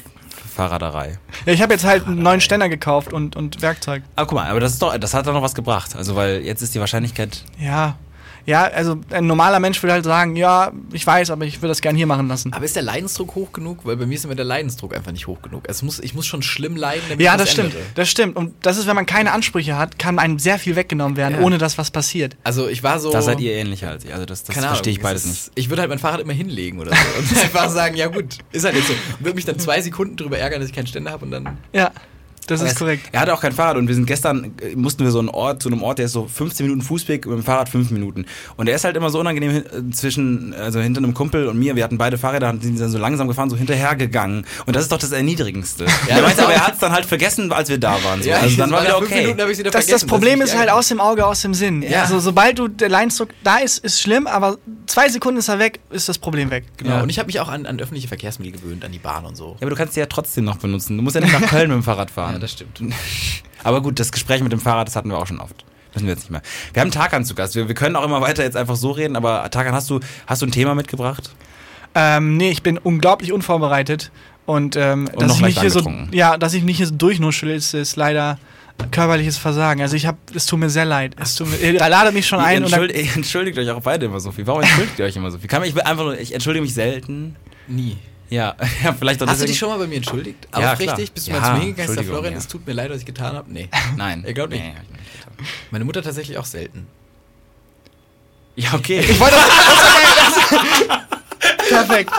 Fahrraderei. Ja, ich habe jetzt halt einen neuen Ständer gekauft und, und Werkzeug. Aber guck mal, aber das ist doch, das hat doch noch was gebracht. Also weil jetzt ist die Wahrscheinlichkeit. Ja. Ja, also ein normaler Mensch würde halt sagen, ja, ich weiß, aber ich würde das gern hier machen lassen. Aber ist der Leidensdruck hoch genug? Weil bei mir ist immer der Leidensdruck einfach nicht hoch genug. Es muss, ich muss schon schlimm leiden, damit Ja, ich das stimmt. ändere. Das stimmt. Und das ist, wenn man keine Ansprüche hat, kann einem sehr viel weggenommen werden, Ja. ohne dass was passiert. Also ich war so... Da seid ihr ähnlicher als ich. Also das, das keine Ahnung, verstehe ich es beides ist, nicht. Ich würde halt mein Fahrrad immer hinlegen oder so. Und einfach sagen, ja gut, ist halt jetzt so. Und würde mich dann zwei Sekunden drüber ärgern, dass ich keinen Ständer habe und dann... Ja, das ist korrekt. Er hatte auch kein Fahrrad und wir sind gestern, äh, mussten wir so einen Ort, zu einem Ort, der ist so 15 Minuten Fußweg, mit dem Fahrrad 5 Minuten. Und er ist halt immer so unangenehm äh, zwischen, also hinter einem Kumpel und mir, wir hatten beide Fahrräder und sind dann so langsam gefahren, so hinterhergegangen. Und das ist doch das Erniedrigendste. Ja, er meinte aber, er hat es dann halt vergessen, als wir da waren. So. also dann war wieder fünf okay. Minuten ich wieder Das, das Problem ist halt aus dem Auge, aus dem Sinn. Ja. Also sobald du der Leidensdruck da ist, ist schlimm, aber zwei Sekunden ist er weg, ist das Problem weg. Genau. Ja. Und ich habe mich auch an, an öffentliche Verkehrsmittel gewöhnt, an die Bahn und so. Ja, aber du kannst sie ja trotzdem noch benutzen. Du musst ja nicht nach Köln mit dem Fahrrad fahren. Ja, das stimmt. Aber gut, das Gespräch mit dem Fahrrad, das hatten wir auch schon oft. Müssen wir jetzt nicht mehr. Wir haben Tarkan zu Gast. Wir, wir können auch immer weiter jetzt einfach so reden, aber Tarkan, hast du, hast du ein Thema mitgebracht? Ähm, nee, ich bin unglaublich unvorbereitet und, ähm, Und dass noch ich mich hier so, ja, dass ich mich hier so durchnuschel, ist, ist leider körperliches Versagen. Also ich habe, es tut mir sehr leid. Es tut mir, ihr ladet mich schon ein ihr, und dann, entschuldigt, euch auch beide immer so viel. Warum entschuldigt ihr euch immer so viel? Kann man, ich will einfach nur, ich entschuldige mich selten. Nie. Ja, ja vielleicht auch Hast du deswegen- dich schon mal bei mir entschuldigt? Ja, Aufrichtig? klar. Bist du Ja, mal zu mir der Entschuldigung, Florian, ja. es tut mir leid, was ich getan habe? Nee. Nein. Ich glaub nicht. Nee, nicht. Meine Mutter tatsächlich auch selten. Ja, okay. ich wollte das, perfekt.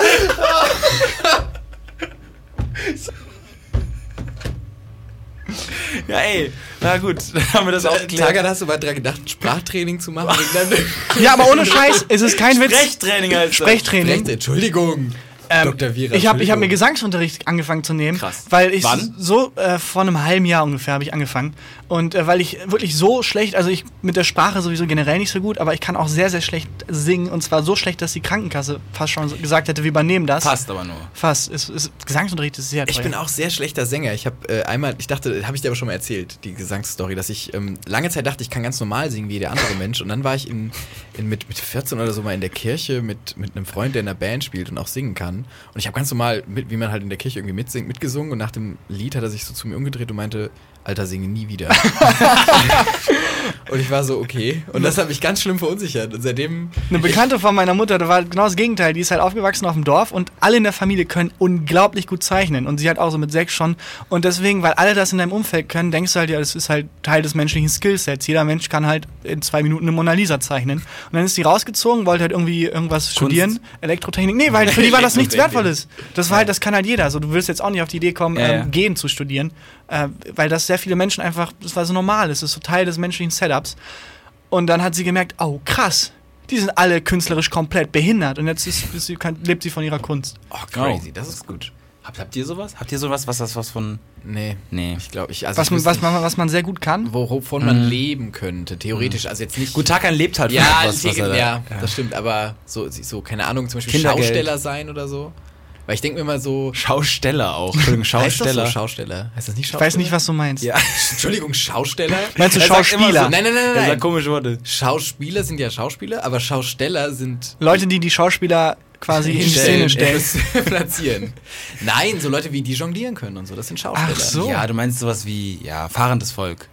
ja, ey. Na gut, dann haben wir das auch geklärt. Tagan, hast du mal dran gedacht, Sprachtraining zu machen? Ja, aber ohne Scheiß, es ist kein Witz. Sprechtraining heißt das. Sprechtraining. Recht, Entschuldigung. Ähm, Dr. Vira. ich habe hab mir. Gesangsunterricht angefangen zu nehmen, Krass. weil ich Wann? so äh, vor einem halben Jahr ungefähr habe ich angefangen und äh, weil ich wirklich so schlecht, also ich mit der Sprache sowieso generell nicht so gut, aber ich kann auch sehr sehr schlecht singen und zwar so schlecht, dass die Krankenkasse fast schon so gesagt hätte, wir übernehmen das. Passt aber nur. Fast. Es, es, Gesangsunterricht ist sehr teuer. Ich bin auch sehr schlechter Sänger. Ich habe äh, einmal, ich dachte, habe ich dir aber schon mal erzählt, die Gesangsstory, dass ich ähm, lange Zeit dachte, ich kann ganz normal singen wie jeder andere Mensch. Und dann war ich in, in, mit, mit 14 oder so mal in der Kirche mit, mit einem Freund, der in einer Band spielt und auch singen kann. Und ich habe ganz normal, mit, wie man halt in der Kirche irgendwie mitsingt, mitgesungen. Und nach dem Lied hat er sich so zu mir umgedreht und meinte, Alter, singe nie wieder. und ich war so, okay. Und das hat mich ganz schlimm verunsichert. Und seitdem Eine Bekannte von meiner Mutter, da war genau das Gegenteil. Die ist halt aufgewachsen auf dem Dorf und alle in der Familie können unglaublich gut zeichnen. Und sie hat auch so mit sechs schon. Und deswegen, weil alle das in deinem Umfeld können, denkst du halt, ja, das ist halt Teil des menschlichen Skillsets. Jeder Mensch kann halt in zwei Minuten eine Mona Lisa zeichnen. Und dann ist sie rausgezogen, wollte halt irgendwie irgendwas studieren. Elektrotechnik. Nee, weil für die war das nichts. Wertvolles. Das war halt, das kann halt jeder. Also du willst jetzt auch nicht auf die Idee kommen, Ja, ja. ähm, gehen zu studieren. Äh, weil das sehr viele Menschen einfach, das war so normal. Das ist so Teil des menschlichen Setups. Und dann hat sie gemerkt, oh krass, die sind alle künstlerisch komplett behindert und jetzt ist, ist sie, kann, lebt sie von ihrer Kunst. Oh, crazy, das ist gut. Habt, habt ihr sowas? Habt ihr sowas, was das was von. Nee. Nee. Ich glaube, ich, also Was ich man, was, nicht, man, was man sehr gut kann. wovon man leben könnte, theoretisch. Also jetzt nicht. Gut, Tarkan lebt halt von ja, etwas, was er da- ja, das stimmt, aber so, so, keine Ahnung, zum Beispiel Kindergeld. Schausteller sein oder so. Weil ich denke mir mal so. Schausteller auch. Entschuldigung, Heißt das Schausteller. so Schausteller? Heißt das nicht Ich Schausteller? weiß nicht, was du meinst. ja. Entschuldigung, Schausteller? Meinst du Er Schauspieler? so, Nein, nein, nein, nein. nein. komische Worte. Schauspieler sind ja Schauspieler, aber Schausteller sind Leute, die die Schauspieler quasi in Szene stellen. platzieren. Nein, so Leute wie die jonglieren können und so, das sind Schausteller. Ach so. Ja, du meinst sowas wie, ja, fahrendes Volk.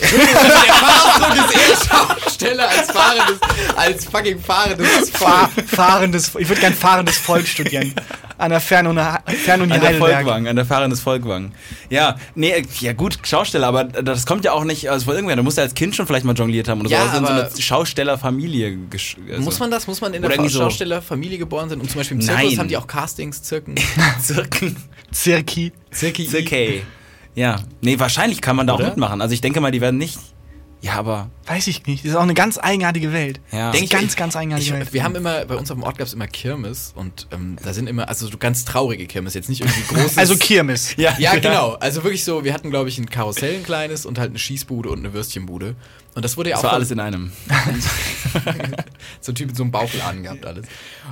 Der Fahrausdruck ist eher Schausteller als fahrendes, als fucking fahrendes Fahr, Volk. fahrendes, ich würde gern fahrendes Volk studieren. An der Fernuni, Fernuni An der. Volkwang, an der Fahrerin des Volkwang. Ja, nee, äh, ja gut, Schausteller, aber das kommt ja auch nicht aus irgendwer. Du musst ja als Kind schon vielleicht mal jongliert haben oder Ja, so. Also in so aber- eine Schaustellerfamilie. gesch- Also. Muss man das? Muss man in der so- Schaustellerfamilie geboren sein? Und zum Beispiel im Zirkus Nein. haben die auch Castings, Zirken. Zirken. Zirki. Zirki. Zirkei. Ja. Nee, wahrscheinlich kann man da auch Oder? mitmachen. Also ich denke mal, die werden nicht. Ja, aber. Weiß ich nicht. Das ist auch eine ganz eigenartige Welt. Ja. Das Denk ist ich- ganz, ganz eigenartige Ich, Welt. wir haben immer, bei uns auf dem Ort gab es immer Kirmes und ähm, da sind immer, also so ganz traurige Kirmes, jetzt nicht irgendwie großes. Also Kirmes. Ja, Ja, genau. Also wirklich so, wir hatten, glaube ich, ein Karussell, ein kleines und halt eine Schießbude und eine Würstchenbude. Und das wurde ja Das auch war von- alles in einem. so ein Typ mit so einem Bauchladen gehabt alles.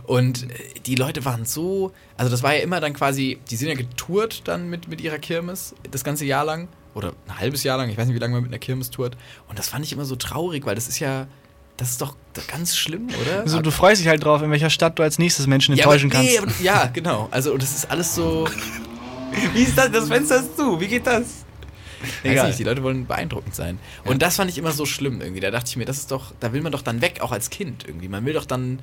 Und äh, die Leute waren so, also das war ja immer dann quasi, die sind ja getourt dann mit, mit ihrer Kirmes das ganze Jahr lang oder ein halbes Jahr lang, ich weiß nicht, wie lange man mit einer Kirmes tourt. Und das fand ich immer so traurig, weil das ist ja, das ist doch ganz schlimm, oder? Also, du freust dich halt drauf, in welcher Stadt du als nächstes Menschen ja, enttäuschen aber, nee, kannst. ja, genau. Also das ist alles so, Wie ist das? Das Fenster ist zu. Wie geht das? weiß nicht, die Leute wollen beeindruckend sein. Und das fand ich immer so schlimm irgendwie. Da dachte ich mir, das ist doch, da will man doch dann weg, auch als Kind irgendwie. Man will doch dann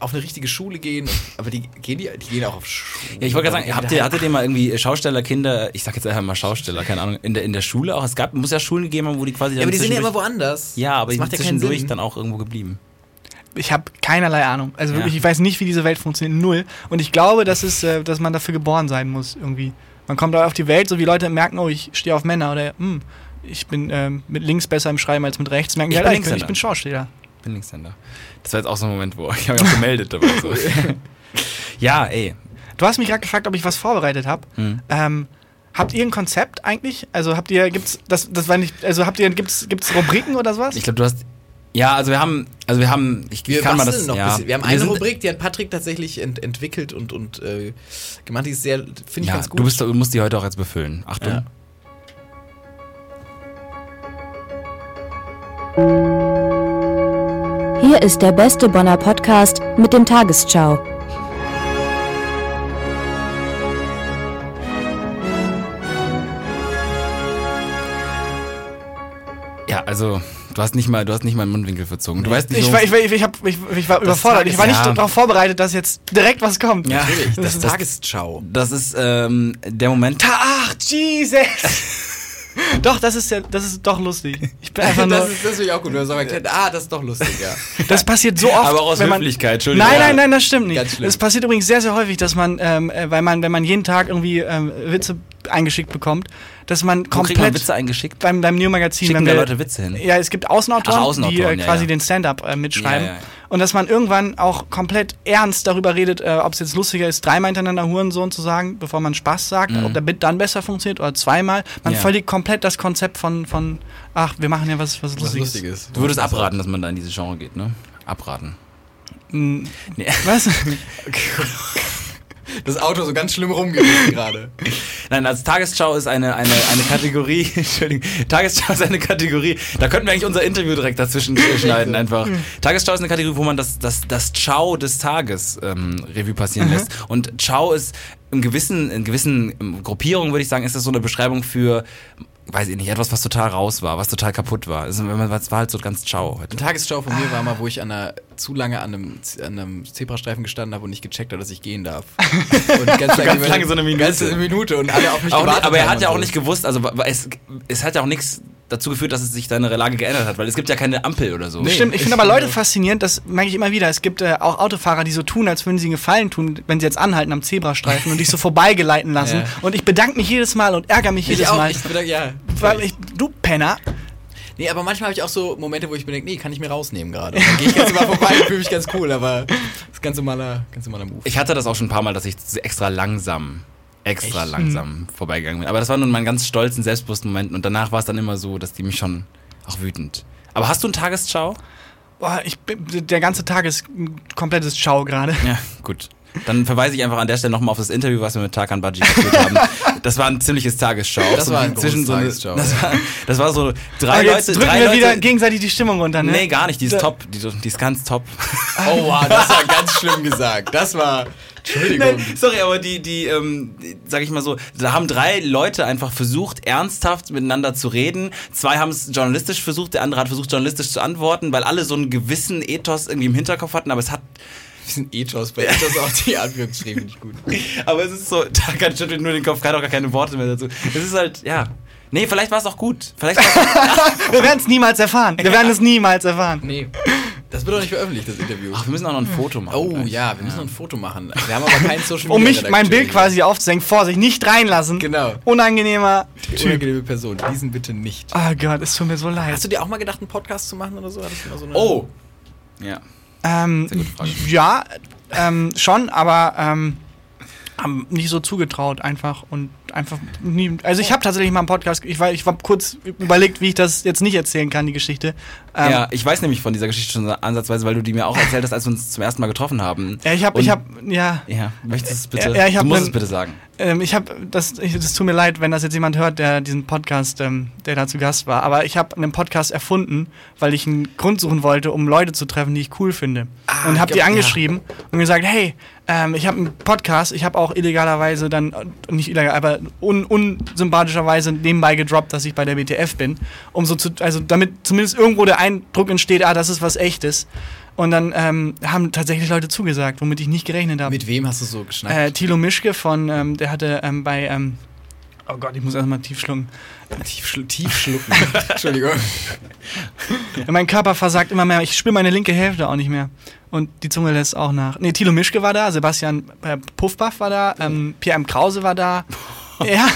auf eine richtige Schule gehen. Aber die gehen, die, die gehen auch auf Schule. Ja, ich wollte gerade sagen, Die habt ihr, daheim. hattet ihr mal irgendwie Schaustellerkinder, ich sag jetzt einfach mal Schausteller, keine Ahnung, in der, in der Schule auch? Es gab, muss ja Schulen gegeben haben, wo die quasi Ja, dann aber die sind ja immer woanders. Ja, aber das die macht sind ja keinen zwischendurch dann auch irgendwo geblieben. Ich habe keinerlei Ahnung. Also Ja. wirklich, ich weiß nicht, wie diese Welt funktioniert. Null. Und ich glaube, dass, es, äh, dass man dafür geboren sein muss, irgendwie. Man kommt da auf die Welt, so wie Leute merken, oh, ich stehe auf Männer oder hm, ich bin ähm, mit links besser im Schreiben als mit rechts. Merken Ich halt, bin ah, ich, bin, ich bin Schauspieler. Bin Linkshänder. Das war jetzt auch so ein Moment, wo ich habe mich auch gemeldet. Aber so. ja, ey. Du hast mich gerade gefragt, ob ich was vorbereitet habe. Hm. Ähm, habt ihr ein Konzept eigentlich? Also habt ihr, gibt's, das, das war nicht, also habt ihr, gibt's, gibt's Rubriken oder sowas? Ich glaube, du hast. Ja, also wir haben, also wir haben, ich Wir kann mal das. noch ja. bisschen. Wir haben eine sind- Rubrik, die hat Patrick tatsächlich ent entwickelt und, und äh, gemacht. Die ist sehr, finde ich Ja, ganz gut. du, bist, du musst die heute auch jetzt befüllen. Achtung. Ja. Hier ist der beste Bonner Podcast mit dem Tagesschau. Ja, also du hast nicht mal, du hast nicht mal einen Mundwinkel verzogen. Du weißt nicht, Ich war, ich, war, ich, ich, hab, ich, ich war überfordert. Ich war nicht ja. darauf vorbereitet, dass jetzt direkt was kommt. Ja. Natürlich, das, Das- ist das- Tagesschau. das ist ähm, der Moment. Ach, Jesus! doch, das ist ja, das ist doch lustig. Ich bin einfach nur. Das, ist, das finde ich auch gut, wenn man so erklärt, ah, das ist doch lustig, ja. Das passiert so oft. Aber auch aus wenn man, Höflichkeit, Entschuldigung. Nein, nein, nein, das stimmt nicht. Ganz schlimm. Das passiert übrigens sehr, sehr häufig, dass man, ähm, äh, weil man, wenn man jeden Tag irgendwie ähm, Witze eingeschickt bekommt, dass man Wo kriegt man komplett Witze eingeschickt? beim, beim New Magazin, Schicken wenn da wir, Leute Witze hin? Ja, es gibt Außenautoren, Ach, Außenautoren, die äh, ja, quasi ja. den Stand-up äh, mitschreiben. Ja, ja, ja. Und dass man irgendwann auch komplett ernst darüber redet, äh, ob es jetzt lustiger ist, dreimal hintereinander Hurensohn zu sagen, bevor man Spaß sagt, ob der Bit dann besser funktioniert oder zweimal. Man Mhm. Ja. verliert komplett das Konzept von, von ach, wir machen ja was, was Was Lustiges. Lustiges. Du würdest abraten, dass man da in diese Genre geht, ne? Abraten. Mm, Nee. Was? Das Auto so ganz schlimm rumgerissen gerade. Nein, also Tagesschau ist eine, eine, eine Kategorie, Entschuldigung, Tagesschau ist eine Kategorie, da könnten wir eigentlich unser Interview direkt dazwischen schneiden einfach. Tagesschau ist eine Kategorie, wo man das, das, das Ciao des Tages ähm, Revue passieren lässt. Und Ciao ist im gewissen, in gewissen ähm, Gruppierungen, würde ich sagen, ist das so eine Beschreibung für, weiß ich nicht, etwas, was total raus war, was total kaputt war. Also, wenn man, es war halt so ganz Ciao. Ein Tagesschau von mir war mal, wo ich an einer, zu lange an einem, an einem Zebrastreifen gestanden habe und nicht gecheckt habe, dass ich gehen darf. Und ganz, Ganz lange so eine Minute. Ganz eine Minute und alle auf mich Auch nicht, aber er hat ja auch so. nicht gewusst, also es, es hat ja auch nichts dazu geführt, dass es sich deine Lage geändert hat, weil es gibt ja keine Ampel oder so. Nee. Stimmt, ich ich finde aber Leute faszinierend, das merke ich immer wieder. Es gibt äh, auch Autofahrer, die so tun, als würden sie einen Gefallen tun, wenn sie jetzt anhalten am Zebrastreifen und dich so vorbeigeleiten lassen. Ja. Und ich bedanke mich jedes Mal und ärgere mich Ich jedes auch, Mal. ich bedanke, ja. weil ich, du Penner. Nee, aber manchmal habe ich auch so Momente, wo ich mir denke, nee, kann ich mir rausnehmen gerade. Dann gehe ich ganz mal vorbei und fühle mich ganz cool, aber das ist ganz normaler, ganz normaler Move. Ich hatte das auch schon ein paar Mal, dass ich extra langsam, extra langsam vorbeigegangen bin. Aber das war nun mein ganz stolzen, selbstbewussten Moment. Und danach war es dann immer so, dass die mich schon auch wütend. Aber hast du einen Tagesschau? Boah, ich bin, der ganze Tag ist ein komplettes Schau gerade. Ja, gut. Dann verweise ich einfach an der Stelle nochmal auf das Interview, was wir mit Tarkan Baji geführt haben. Das war ein ziemliches Tagesschau. Das war ein großes so eine- Tagesschau, Das war, das war so drei Aber jetzt Leute. drücken drei wir Leute, wieder gegenseitig die Stimmung runter, ne? Nee, gar nicht. Die ist top. Die, die ist ganz top. Oh wow, das war ganz schlimm gesagt. Das war, Entschuldigung. Nein, sorry, aber die, die, ähm, die, sag ich mal so, da haben drei Leute einfach versucht, ernsthaft miteinander zu reden. Zwei haben es journalistisch versucht, der andere hat versucht, journalistisch zu antworten, weil alle so einen gewissen Ethos irgendwie im Hinterkopf hatten, aber es hat Wir sind Ethos, bei Ethos auch die Anführungsstriche nicht gut. Aber es ist so, da kann ich nur den Kopf, kann auch gar keine Worte mehr dazu. Es ist halt, ja. Nee, vielleicht war es auch gut. Vielleicht Wir werden es niemals erfahren. Wir werden es niemals erfahren. Nee. Das wird doch nicht veröffentlicht, das Interview. Ach, wir müssen auch noch ein Foto machen. oh gleich. ja, wir müssen noch ein Foto machen. Wir haben aber keinen Social Media. Um mich, mein Bild quasi aufzuhängen, Vorsicht, nicht reinlassen. Genau. Unangenehmer. Die Typ. unangenehme Person. Diesen bitte nicht. Oh Gott, es tut mir so leid. Hast du dir auch mal gedacht, einen Podcast zu machen oder so? Hattest du mal so eine Oh! Ja. Ähm, ja, ähm, schon, aber ähm, haben nicht so zugetraut einfach und einfach nie. Also ich habe tatsächlich mal einen Podcast, ich war, ich war kurz überlegt, wie ich das jetzt nicht erzählen kann, die Geschichte. Ähm, ja, ich weiß nämlich von dieser Geschichte schon ansatzweise, weil du die mir auch erzählt hast, als wir uns zum ersten Mal getroffen haben. ja, ich habe, ich habe, ja, Ja, möchtest du es bitte? Ja, ich hab du musst nen- es bitte sagen. ähm, ich habe, das, ich, das tut mir leid, wenn das jetzt jemand hört, der diesen Podcast, ähm, der da zu Gast war. Aber ich habe einen Podcast erfunden, weil ich einen Grund suchen wollte, um Leute zu treffen, die ich cool finde. Ah, und habe die angeschrieben und gesagt, hey, ähm, ich habe einen Podcast, ich habe auch illegalerweise dann, äh, nicht illegal, aber un, unsympathischerweise nebenbei gedroppt, dass ich bei der BTF bin, um so zu, also damit zumindest irgendwo der Eindruck entsteht, ah, das ist was echtes. Und dann ähm, haben tatsächlich Leute zugesagt, womit ich nicht gerechnet habe. Mit wem hast du so geschnackt? Äh, Thilo Mischke von, ähm, der hatte ähm, bei, ähm, oh Gott, ich muss erstmal tief schlucken. tief, schlu tief schlucken. Entschuldigung. Mein Körper versagt immer mehr. Ich spüre meine linke Hälfte auch nicht mehr. Und die Zunge lässt auch nach. Nee, Thilo Mischke war da, Sebastian äh, Puffbaff war da, ähm, Pierre M. Krause war da. ja.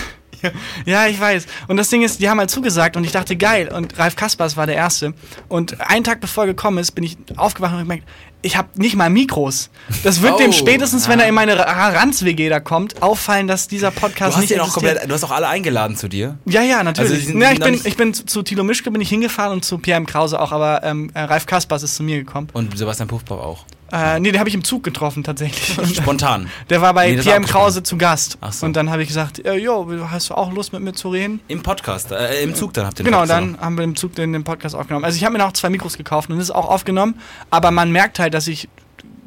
Ja, ich weiß. Und das Ding ist, die haben halt zugesagt und ich dachte, geil. Und Ralf Kaspers war der Erste. Und einen Tag bevor er gekommen ist, bin ich aufgewacht und gemerkt, ich habe nicht mal Mikros. Das wird Oh, dem spätestens, wenn er in meine Ranz-WG da kommt, auffallen, dass dieser Du Podcast hast, nicht den auch komplett, du hast auch alle eingeladen zu dir. Ja, ja, natürlich. Also sind- ja, ich, bin, ich bin zu, zu Thilo Mischke bin ich hingefahren und zu Pierre M. Krause auch, aber ähm, äh, Ralf Kaspers ist zu mir gekommen. Und Sebastian Puffbau auch. Äh, nee, den habe ich im Zug getroffen tatsächlich. Spontan. der war bei Nee, das Pierre war M. Krause zu Gast. Ach so. Und dann habe ich gesagt, äh, jo, hast du auch Lust mit mir zu reden? Im Podcast, äh, im Zug dann habt ihr den Genau, dann haben wir im Zug den, den Podcast aufgenommen. Also ich habe mir noch zwei Mikros gekauft und das ist auch aufgenommen, aber man merkt halt, dass ich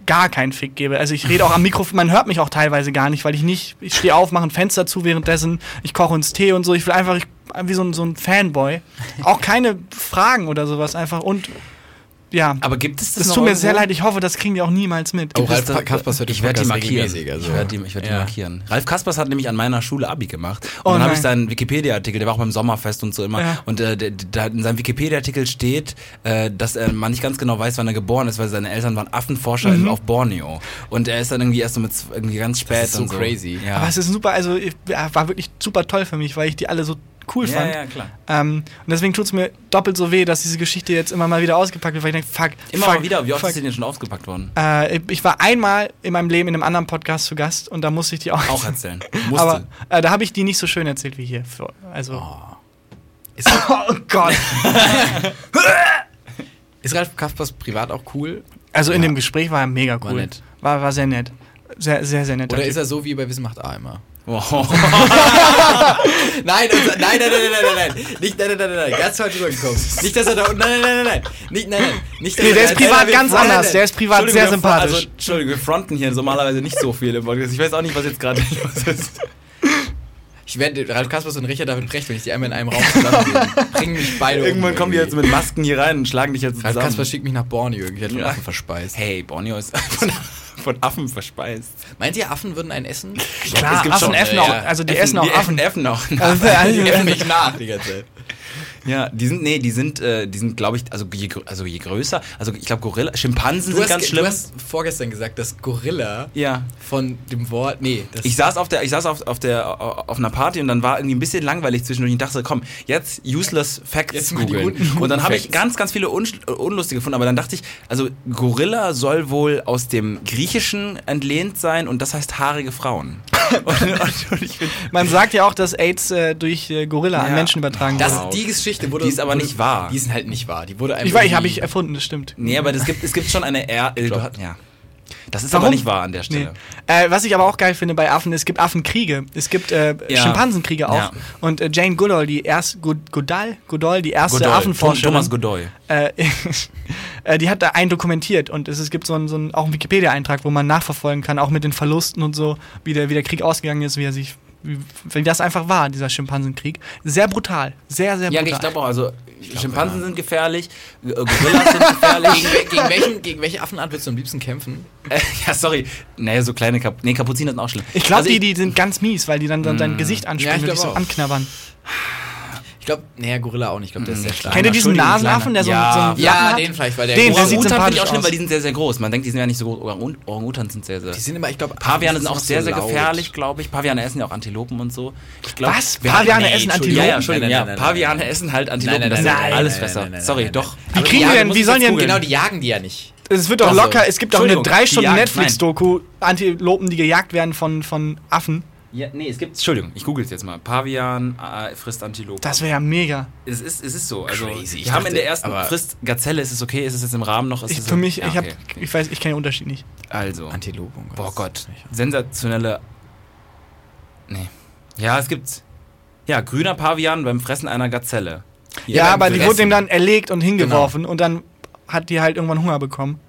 gar keinen Fick gebe. Also ich rede auch am Mikrofon, man hört mich auch teilweise gar nicht, weil ich nicht, ich stehe auf, mache ein Fenster zu währenddessen, ich koche uns Tee und so. Ich will einfach ich, wie so ein, so ein Fanboy. Auch keine Fragen oder sowas einfach und ja. Aber gibt es das Das noch tut mir irgendwo? sehr leid, ich hoffe, das kriegen die auch niemals mit. Oh, es Ralf das- Kaspers hört den ich werde die markieren. also. Ich werde die, ich werd die Ja. markieren. Ralf Kaspers hat nämlich an meiner Schule Abi gemacht. Und Oh dann habe ich seinen Wikipedia-Artikel, der war auch beim Sommerfest und so immer. Ja. Und äh, der, der, in seinem Wikipedia-Artikel steht, äh, dass äh, man nicht ganz genau weiß, wann er geboren ist, weil seine Eltern waren Affenforscher Mhm. in, auf Borneo. Und er ist dann irgendwie erst so mit irgendwie ganz spät ist so und so. crazy. Ja. Aber es ist super, also war wirklich super toll für mich, weil ich die alle so cool ja, fand. ja, klar. Ähm, und deswegen tut es mir doppelt so weh, dass diese Geschichte jetzt immer mal wieder ausgepackt wird, weil ich denke, fuck. Immer fuck, mal wieder. Wie oft fuck. ist die denn schon ausgepackt worden? Äh, ich war einmal in meinem Leben in einem anderen Podcast zu Gast und da musste ich die auch. Auch erzählen. Musste. Aber äh, da habe ich die nicht so schön erzählt wie hier. Für, also. Ist, Oh Gott. ist Ralf Kaspers privat auch cool? Also in Ja. dem Gespräch war er mega War cool. nett. War, war sehr nett. Sehr, sehr, sehr nett. Oder ist er so wie bei Wissen macht A immer? Wow. Nein, also, nein, nein, nein, nein, nein, nein, nicht, nein, nein, nein, nein, ganz falsch rübergekommen. Nicht, dass er da, nein, nein, nein, nein, nein, nicht, nein, nein, nicht, Nee, er der ist privat Nein, nein, ganz nein, nein, anders. nein. Der ist privat sehr sympathisch. Also, Entschuldigung, wir fronten hier normalerweise nicht so viel im Podcast. Ich weiß auch nicht, was jetzt gerade los ist. Ich werde, Ralf Kaspers und Richard David Brecht, wenn ich die einmal in einem Raum zusammenbringe, bringen mich beide um Irgendwann kommen die jetzt mit Masken hier rein und schlagen dich jetzt Ralf zusammen. Kaspers schickt mich nach Borneo, irgendwie hat schon verspeist. Hey, Borneo ist von, Affen verspeist. Meint ihr, Affen würden einen essen? Klar, Es gibt Affen schon, essen ja, auch, also die Effen- essen auch die Affen. Effen auch. Also, Die also, essen mich nach die ganze Zeit. Ja, die sind, nee, die sind, äh, die sind, glaube ich, also je, also je größer, also ich glaube Gorilla, Schimpansen Du sind hast, ganz schlimm. du hast vorgestern gesagt, dass Gorilla ja. von dem Wort, nee, das Ich saß auf der, ich saß auf, auf der, auf einer Party und dann war irgendwie ein bisschen langweilig zwischendurch. Ich dachte, komm, jetzt useless Facts Jetzt googeln. Und dann habe ich ganz, ganz viele un, unlustige gefunden. Aber dann dachte ich, also Gorilla soll wohl aus dem Griechischen entlehnt sein und das heißt haarige Frauen. und, und, und Man sagt ja auch, dass AIDS äh, durch äh, Gorilla an Ja. Menschen übertragen das, wurde. Wow. die Geschichte wurde Die ist aber wurde- nicht wahr. Die ist halt nicht wahr. Die wurde einfach Ich weiß, irgendwie- habe ich erfunden, das stimmt. nee, aber es gibt, es gibt schon eine R. Äh, ja. Das ist Warum? aber nicht wahr an der Nee. Stelle. Äh, was ich aber auch geil finde bei Affen, es gibt Affenkriege. Es gibt äh, Ja. Schimpansenkriege auch. Ja. Und äh, Jane Goodall, die erste Good, Goodall, Goodall, die erste Godoy. Affenforscherin, Thomas Godoy. äh, äh, die hat da einen dokumentiert und es, es gibt so einen, so einen auch einen Wikipedia-Eintrag, wo man nachverfolgen kann, auch mit den Verlusten und so, wie der, wie der Krieg ausgegangen ist, wie er sich wie, wie das einfach war, dieser Schimpansenkrieg. Sehr brutal. Sehr, sehr Ja, brutal. ich glaube auch, also Schimpansen sind gefährlich, äh, Gorillas sind gefährlich. Gegen, gegen, welchen, gegen welche Affenart willst du am liebsten kämpfen? äh, ja, sorry. Naja, so kleine Kap Nee, Kapuziner sind auch schlimm. Ich glaube, Also die, die sind ganz mies, weil die dann, dann dein Gesicht anspielen Ja, ich und dich glaub so auch. anknabbern. Ich glaube, naja, Gorilla auch nicht. Ich glaube, der ist sehr stark. Kennt ihr diesen Nasenaffen, der so, kleiner. so einen Ja, Ja, hat? den vielleicht, weil der Den, der sieht Orang-Utan finde sympathisch ich auch schlimm, aus. weil die sind sehr, sehr groß. Man denkt, die sind ja nicht so groß. Orang- Orang-Utans sind sehr, sehr. Die sind immer, ich glaube, Paviane sind auch sehr, sehr gefährlich, glaube ich. Paviane essen ja auch Antilopen und so. Ich glaub, Was? wir Paviane essen Entschuldigung. Antilopen? Ja, ja, Entschuldigung, Nein, ja. nein, nein, nein, Paviane nein. essen halt Antilopen. Nein, nein, das nein, sind nein, nein, nein, nein, Sorry, nein, doch. Wie kriegen ja, die du denn, musst wie sollen die denn, googeln. Genau, die jagen die ja nicht. es wird doch so. locker, es gibt doch eine Entschuldigung, drei die Stunden jagen- Netflix-Doku, Antilopen, die gejagt werden von, von Affen. Ja, nee, es gibt. Entschuldigung, ich google es jetzt mal. Pavian äh, frisst Antilope. Das wäre ja mega. es ist, es ist so. Also, Crazy, ich wir haben in der ersten frisst Gazelle. Ist es okay? Ist es jetzt im Rahmen noch? Ist Ich, es für mich, ja, ich, hab, okay, ich weiß, ich kenne den Unterschied nicht. Also. Antilope. oh Boah Gott. Sensationelle. Nee. Ja, es gibt. Ja, grüner Pavian beim Fressen einer Gazelle. Ja, beim aber die wurde dem dann erlegt und hingeworfen und dann hat die halt irgendwann Hunger bekommen.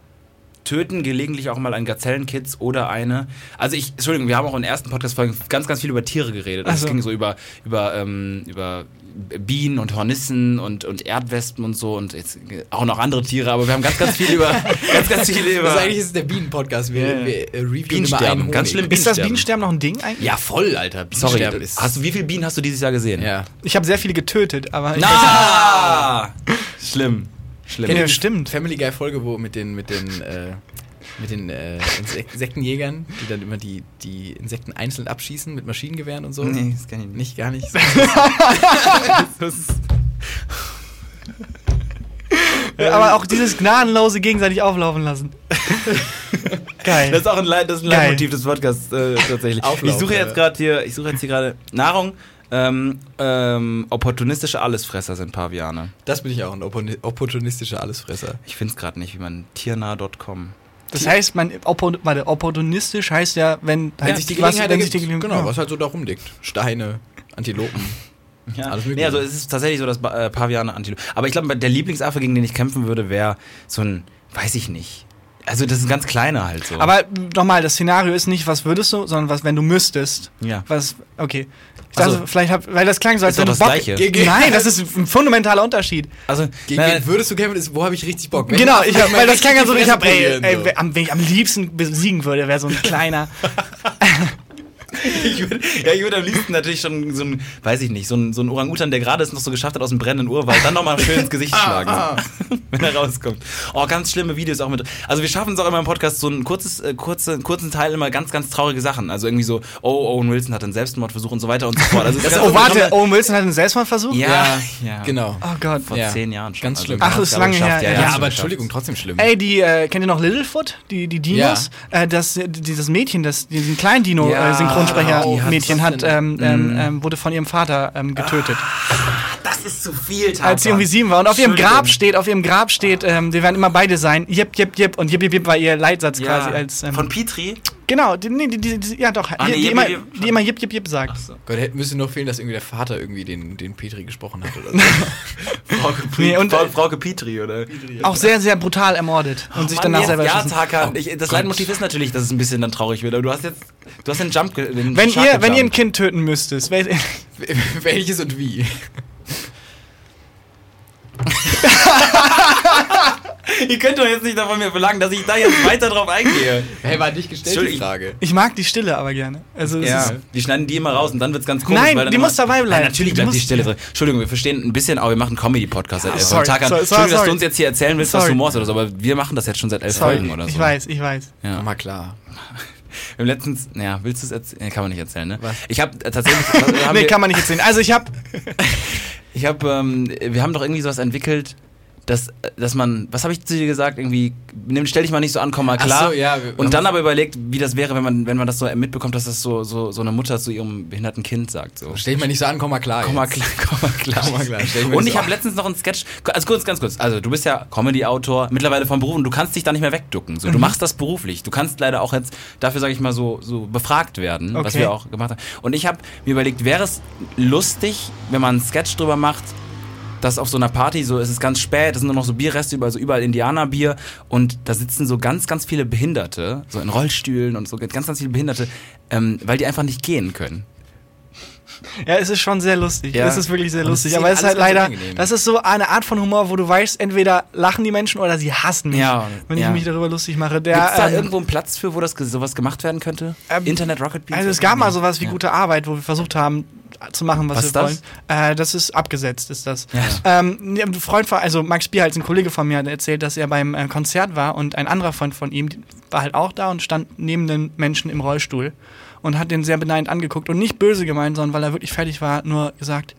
Töten gelegentlich auch mal ein Gazellenkitz oder eine. Also ich, Entschuldigung, wir haben auch in den ersten Podcast-Folgen ganz, ganz viel über Tiere geredet. Also so. Es ging so über, über, ähm, über Bienen und Hornissen und, und Erdwespen und so und jetzt auch noch andere Tiere, aber wir haben ganz, ganz viel über, ganz, ganz viel über. Das ist eigentlich ist es der Bienen-Podcast. Wir, Ja. wir äh, reviewen immer einen ganz schlimm. Ist das Bienensterben. Noch ein Ding eigentlich? Ja, voll, Alter. Sorry, Bienensterben ist... hast du, wie viele Bienen hast du dieses Jahr gesehen? Ja. Ich habe sehr viele getötet, aber ich Na! Schlimm. Schlimm. Ja, stimmt. Family Guy Folge, wo mit den mit den äh, mit den äh, Insek- Insektenjägern, die dann immer die die Insekten einzeln abschießen mit Maschinengewehren und so. Nee, das kann ich nicht. Nicht gar nicht. Das ist- Aber auch dieses gnadenlose gegenseitig auflaufen lassen. Geil. Das ist auch ein, Le das ist ein. Leitmotiv des Podcasts äh, tatsächlich. Auflauf, ich suche jetzt gerade hier, ich suche jetzt hier gerade Nahrung. Ähm, ähm, opportunistische Allesfresser sind Paviane. Das bin ich auch, ein oppor- opportunistischer Allesfresser. Ich finde es gerade nicht, wie man tiernah.com. Das heißt, man oppo, warte, opportunistisch heißt ja, wenn Wenn halt sich die was- Gelegenheit wenn sich die Gelegenheit- genau, ja. was halt so da rumliegt. Steine, Antilopen. Ja, Alles nee, also es ist tatsächlich so, dass äh, Paviane Antilope. Aber ich glaube, der Lieblingsaffe, gegen den ich kämpfen würde, wäre so ein, weiß ich nicht. Also das ist ein ganz kleiner halt so. Aber nochmal, das Szenario ist nicht, was würdest du, sondern was, wenn du müsstest. ja. Was, okay. Ich Ach so. dachte, vielleicht hab, weil das klang so, als Ist wenn du das Bock. Gleiche. Gegen- Nein, das ist ein fundamentaler Unterschied. Also Gegen nein, wen würdest du kämpfen, ist, wo habe ich richtig Bock? Wenn genau, ich hab, weil das klang ja so, ich Fresse hab, ey, ey, wenn ich am liebsten besiegen würde, wäre so ein kleiner. ich würde ja, ich würde am liebsten natürlich schon so ein, weiß ich nicht, so ein, so ein Orang-Utan, der gerade es noch so geschafft hat aus dem brennenden Urwald, dann nochmal schön ins Gesicht schlagen, wenn er rauskommt. Oh, ganz schlimme Videos auch mit. Also wir schaffen es auch immer im Podcast so ein kurzes, äh, kurze, einen kurzen Teil immer ganz, ganz traurige Sachen. Also irgendwie so, oh, Owen Wilson hat einen Selbstmordversuch und so weiter und so fort. Also ganz- oh, warte, Owen Wilson hat einen Selbstmordversuch? ja, ja, Genau. Oh Gott. Vor Ja. zehn Jahren schon. Ganz Also schlimm. Ach, ist lange her. Ja, Ja, ja, Ja, aber. Entschuldigung, trotzdem schlimm. Ey, die, äh, kennt ihr noch Littlefoot? Die, die Dinos? Äh, das, dieses Mädchen, das, diesen kleinen Ja, die was hat, ähm, ähm, ähm, wurde von ihrem Vater ähm, getötet. Das ist zu viel, Tata. als sie irgendwie sieben war. Und auf ihrem. Grab steht, auf ihrem Grab steht, ähm, wir werden immer beide sein. Jip, jip, jip. Und jip, jip, jip war ihr Leitsatz ja, quasi. Als, ähm, von Petri. genau, die, nee, die, die, die, ja doch, Ah, die, nee, die, jip, immer, die immer jip, jip, jip sagt. Gott, hätte müsste noch fehlen, dass irgendwie der Vater irgendwie den, den Petri gesprochen hat oder so. Frauke, Nee, und- Frau, Frauke Petri, oder? Auch sehr, sehr brutal ermordet und sich Mann, danach jetzt- selber Ja, erschossen. Tarkan, ich, das. Leitmotiv ist natürlich, dass es ein bisschen dann traurig wird, aber du hast jetzt, du hast den Jump, den Wenn Shark ihr, wenn ihr ein. Kind töten müsstet, wel- Welches und wie? Ihr könnt doch jetzt nicht davon mir verlangen, dass ich da jetzt weiter drauf eingehe. Hey, war nicht gestellt die. Frage. ich mag die Stille aber gerne. Also es Ja, ist, die schneiden die immer raus und dann wird's ganz komisch. Nein, weil dann die immer, muss dabei bleiben. Nein, natürlich Die bleibt die muss- Stille drin. Entschuldigung, wir verstehen ein bisschen, aber wir machen einen Comedy-Podcast seit elf sorry, Tagen. sorry, Entschuldigung, dass du uns jetzt hier erzählen willst, was Sorry. Humor ist oder so, aber wir machen das jetzt schon seit elf sorry, Folgen oder so. ich weiß, ich weiß. Ja. Ja. Mal klar. Wir haben letztens, ja, willst du es erzählen? Nee, kann man nicht erzählen, ne? Was? Ich habe tatsächlich, was, haben nee, wir, kann man nicht erzählen. Also ich habe ich habe, ähm, wir haben doch irgendwie sowas entwickelt, dass, dass man, was habe ich zu dir gesagt? Irgendwie, nimm, stell dich mal nicht so an, komm mal Ach klar. so, ja, wir- und dann aber überlegt, wie das wäre, wenn man, wenn man das so mitbekommt, dass das so, so, so eine Mutter zu ihrem behinderten Kind sagt. So. Stell dich mal nicht so an, komm mal klar. Komm mal klar, komm mal klar. Komm mal klar, mal Und ich so habe letztens noch einen Sketch, also kurz, ganz kurz, also du bist ja Comedy-Autor, mittlerweile vom Beruf und du kannst dich da nicht mehr wegducken. So, du machst das beruflich. Du kannst leider auch jetzt dafür, sage ich mal, so, so befragt werden, was Okay. wir auch gemacht haben. Und ich habe mir überlegt, wäre es lustig, wenn man einen Sketch drüber macht, dass auf so einer Party so, es ist ganz spät, es sind nur noch so Bierreste überall, so überall Indianerbier und da sitzen so ganz, ganz viele Behinderte, so in Rollstühlen und so, ganz, ganz viele Behinderte, ähm, weil die einfach nicht gehen können. Ja, es ist schon sehr lustig. Ja. Es ist wirklich sehr es lustig. Aber es ist halt leider, unangenehm. das ist so eine Art von Humor, wo du weißt, entweder lachen die Menschen oder sie hassen mich, Ja, wenn ja. ich mich darüber lustig mache. Der, Gibt's da ähm, irgendwo einen Platz für, wo das sowas gemacht werden könnte? Ähm, Internet Rocket Beans? Also es gab mal sowas wie gute Arbeit, wo wir versucht haben zu machen, was, Was wir wollen. Äh, das ist abgesetzt, ist das. Ja. Ähm, ein Freund von, also Max Bierhals, ein Kollege von mir, hat erzählt, dass er beim äh, Konzert war und ein anderer Freund von ihm war halt auch da und stand neben den Menschen im Rollstuhl und hat den sehr beneidend angeguckt und nicht böse gemeint, sondern weil er wirklich fertig war, nur gesagt,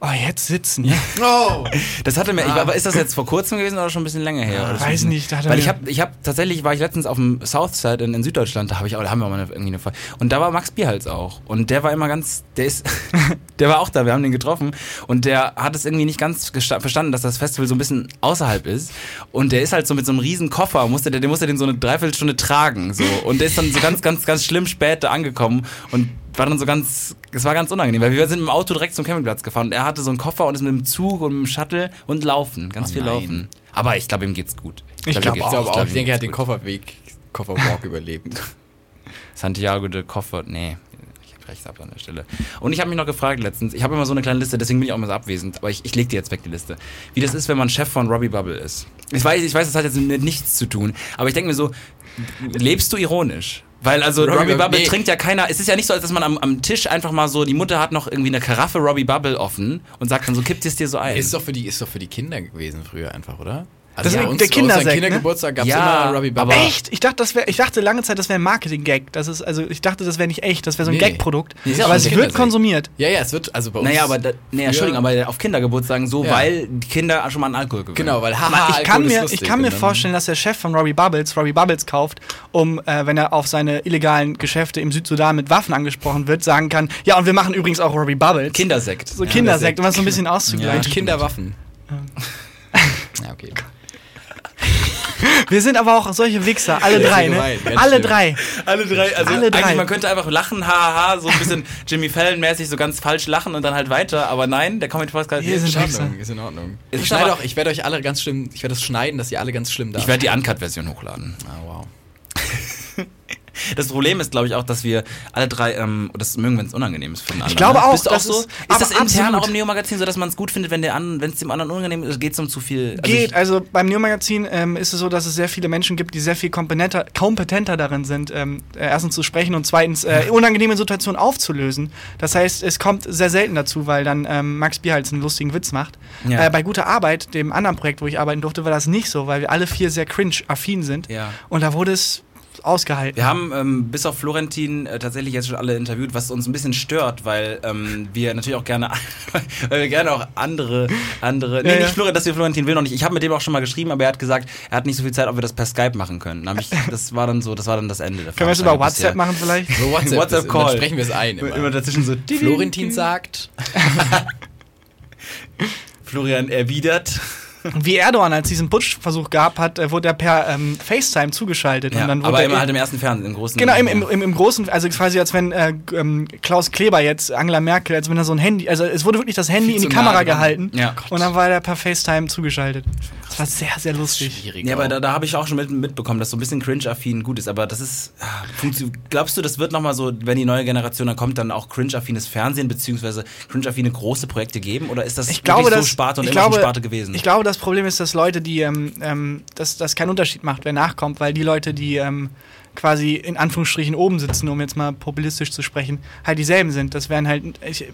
oh, jetzt sitzen. Oh! Das hatte mir, ich, aber ist das jetzt vor kurzem gewesen oder schon ein bisschen länger her? Oder Weiß schon- nicht, da hat er Weil ich habe, ich habe tatsächlich war ich letztens auf dem Southside in, in Süddeutschland, da habe ich auch, da haben wir auch mal eine, irgendwie eine Fall. Und da war Max Bierhals auch und der war immer ganz, der ist, der war auch da, wir haben den getroffen und der hat es irgendwie nicht ganz verstanden, dass das Festival so ein bisschen außerhalb ist und der ist halt so mit so einem riesen Koffer, musste der, der musste den so eine Dreiviertelstunde tragen so und der ist dann so ganz, ganz, ganz schlimm spät da angekommen und war dann so ganz, es war ganz unangenehm, weil wir sind dem Auto direkt zum Campingplatz gefahren und er hatte so einen Koffer und ist mit dem Zug und mit dem Shuttle und laufen, ganz Oh viel nein. laufen. Aber ich glaube, ihm geht's gut. Ich ihm glaub glaube auch, ihm ich denke, er hat den. Kofferweg, Kofferwalk überlebt. Santiago de Koffer, nee. Ich habe rechts ab an der Stelle. Und ich habe mich noch gefragt letztens, ich habe immer so eine kleine Liste, deswegen bin ich auch immer so abwesend, aber ich, ich lege die jetzt weg, die Liste. Wie das ist, wenn man Chef von Robbie Bubble ist. Ich weiß, ich weiß, das hat jetzt mit nichts zu tun, aber ich denke mir so, lebst du ironisch? Weil also Robbie Robbie, Bubble- nee. trinkt ja keiner, es ist ja nicht so, als dass man am, am Tisch einfach mal so, die Mutter hat noch irgendwie eine Karaffe Robbie Bubble offen und sagt dann so, kippt es dir so ein. Ist doch für die, ist doch für die Kinder gewesen früher einfach, oder? Das ist bei der uns, bei Kindersekt, ne? Kindergeburtstag gab's Ja, immer Robbie aber- Echt? Ich dachte, das wäre, ich dachte lange Zeit, das wäre ein Marketing-Gag. Das ist, also ich dachte, das wäre nicht echt, das wäre so ein Nee. Gag-Produkt. Nee, ist ja aber es wird konsumiert. Ja, ja, es wird, also bei uns. naja, aber, da, nee, Entschuldigung, aber auf Kindergeburtstagen so, Ja. weil die Kinder schon mal an Alkohol gewöhnen. Genau, weil haha, ich Alkohol kann ist mir, ich kann mir vorstellen, dass der Chef von Robbie Bubbles Robbie Bubbles kauft, um, äh, wenn er auf seine illegalen Geschäfte im Südsudan mit Waffen angesprochen wird, sagen kann, ja, und wir machen übrigens auch Robbie Bubbles. Kindersekt. so Ja. Kindersekt, um das so ein bisschen Ja, auszugleichen. und Kinderwaffen. Ja, okay. Wir sind aber auch solche Wichser, alle Ja, drei, ne? gemein, Alle schlimm. drei. Alle drei, also Alle drei. eigentlich, man könnte einfach lachen, haha, so ein bisschen Jimmy Fallon-mäßig, so ganz falsch lachen und dann halt weiter, aber nein, der Comedy Podcast sind Ist in. Ordnung, ist in Ordnung. Es Ich ist schneide auch, ich werde euch alle ganz schlimm, ich werde das schneiden, dass ihr alle ganz schlimm da. Ich werde die Uncut-Version hochladen. Ah, wow. Das Problem ist, glaube ich, auch, dass wir alle drei ähm, das mögen, wenn es unangenehm ist für den anderen. glaube ne? auch, Bist du auch das so? ist- Ist, das intern auch im Neo-Magazin so, dass man es gut findet, wenn der an, wenn es dem anderen unangenehm ist? Geht es um zu viel? Also Geht. ich- Also beim Neo-Magazin ähm, ist es so, dass es sehr viele Menschen gibt, die sehr viel kompetenter, kompetenter darin sind, ähm, äh, erstens zu sprechen und zweitens äh, unangenehme Situationen aufzulösen. Das heißt, es kommt sehr selten dazu, weil dann ähm, Max Bierhals einen lustigen Witz macht. Ja. Äh, bei Guter Arbeit, dem anderen Projekt, wo ich arbeiten durfte, war das nicht so, weil wir alle vier sehr cringe-affin sind. Ja. Und da wurde es ausgehalten. Wir haben ähm, bis auf Florentin äh, tatsächlich jetzt schon alle interviewt, was uns ein bisschen stört, weil ähm, wir natürlich auch gerne, weil wir gerne auch andere, andere, nee, Ja, nicht ja. Florentin, dass wir Florentin will noch nicht. Ich habe mit dem auch schon mal geschrieben, aber er hat gesagt, er hat nicht so viel Zeit, ob wir das per Skype machen können. Dann ich, das war dann so, das war dann das Ende Können wir es über WhatsApp bisher. machen vielleicht? So WhatsApp, WhatsApp Dann Call. sprechen wir es ein. Immer. Immer dazwischen so. Florentin sagt. Florian erwidert. Wie Erdogan, als diesen Putschversuch gab hat, äh, wurde er per ähm, FaceTime zugeschaltet. Ja, und dann wurde aber er immer halt im ersten Fernsehen, im großen. Genau, im, im, im, im Großen, also quasi als wenn äh, ähm, Klaus Kleber jetzt, Angela Merkel, als wenn er so ein Handy, also es wurde wirklich das Handy in die Kamera gehalten Ja. und dann war er per FaceTime zugeschaltet. Das war sehr, sehr lustig. Schwierig. Ja, aber da, da habe ich auch schon mit, mitbekommen, dass so ein bisschen cringe-affin gut ist. Aber das ist. Glaubst du, das wird nochmal so, wenn die neue Generation dann kommt, dann auch cringe-affines Fernsehen beziehungsweise cringe-affine große Projekte geben? Oder ist das Ich glaube, wirklich dass, so Sparte und ich immer glaube, Sparte gewesen? Ich glaube, das Problem ist, dass Leute, die, ähm, ähm, dass das keinen Unterschied macht, wer nachkommt, weil die Leute, die ähm, quasi in Anführungsstrichen oben sitzen, um jetzt mal populistisch zu sprechen, halt dieselben sind. Das wären halt, ich,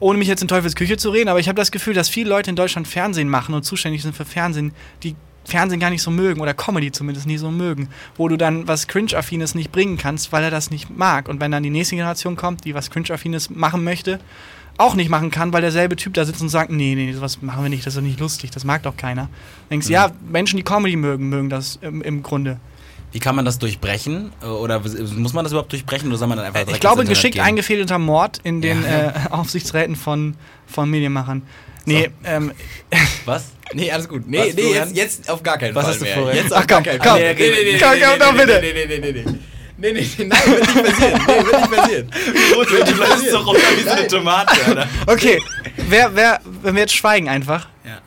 ohne mich jetzt in Teufels Küche zu reden, aber ich habe das Gefühl, dass viele Leute in Deutschland Fernsehen machen und zuständig sind für Fernsehen, die Fernsehen gar nicht so mögen oder Comedy zumindest nicht so mögen, wo du dann was Cringe-Affines nicht bringen kannst, weil er das nicht mag. Und wenn dann die nächste Generation kommt, die was Cringe-Affines machen möchte, auch nicht machen kann, weil derselbe Typ da sitzt und sagt, nee, nee, sowas machen wir nicht, das ist doch nicht lustig, das mag doch keiner. Denkst, Mhm. ja, Menschen, die Comedy mögen, mögen das im, im Grunde. Wie kann man das durchbrechen? Oder muss man das überhaupt durchbrechen oder soll man dann einfach Ich glaube, geschickt gehen? eingefädelter Mord in den Ja. äh, Aufsichtsräten von, von Medienmachern. Nee, ähm, Was? Nee, alles gut. Nee, Was, nee, jetzt, jetzt auf gar keinen Was Fall hast du mehr. vor? Jetzt Ach, auf gar komm, keinen komm. Fall. Nee, nee, nee, nee, Komm, nee, komm, nee, bitte. Nee, nee, nee, nee, nee. Nee, nee, nein, wird nicht passieren. Nee, wird nicht passieren. Gut, du bleibst doch runter wie so eine Tomate, Alter. okay, wer, wer, wenn wir jetzt schweigen einfach. Ja.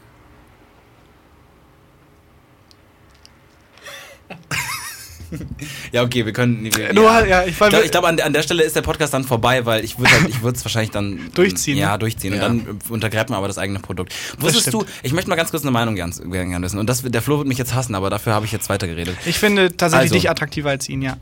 Ja, okay, wir können. Wir, Du, ja, ich Ich wollte- glaube, ich glaub, an, an der Stelle ist der Podcast dann vorbei, weil ich würde halt, ich würde es wahrscheinlich dann Durchziehen, Ja, ne? durchziehen. Ja. Und dann untergräbt man aber das eigene Produkt. Wusstest du, ich möchte mal ganz kurz eine Meinung gern, gern wissen. Und das, der Flo wird mich jetzt hassen, aber dafür habe ich jetzt weitergeredet. Ich finde tatsächlich Also. dich attraktiver als ihn, ja.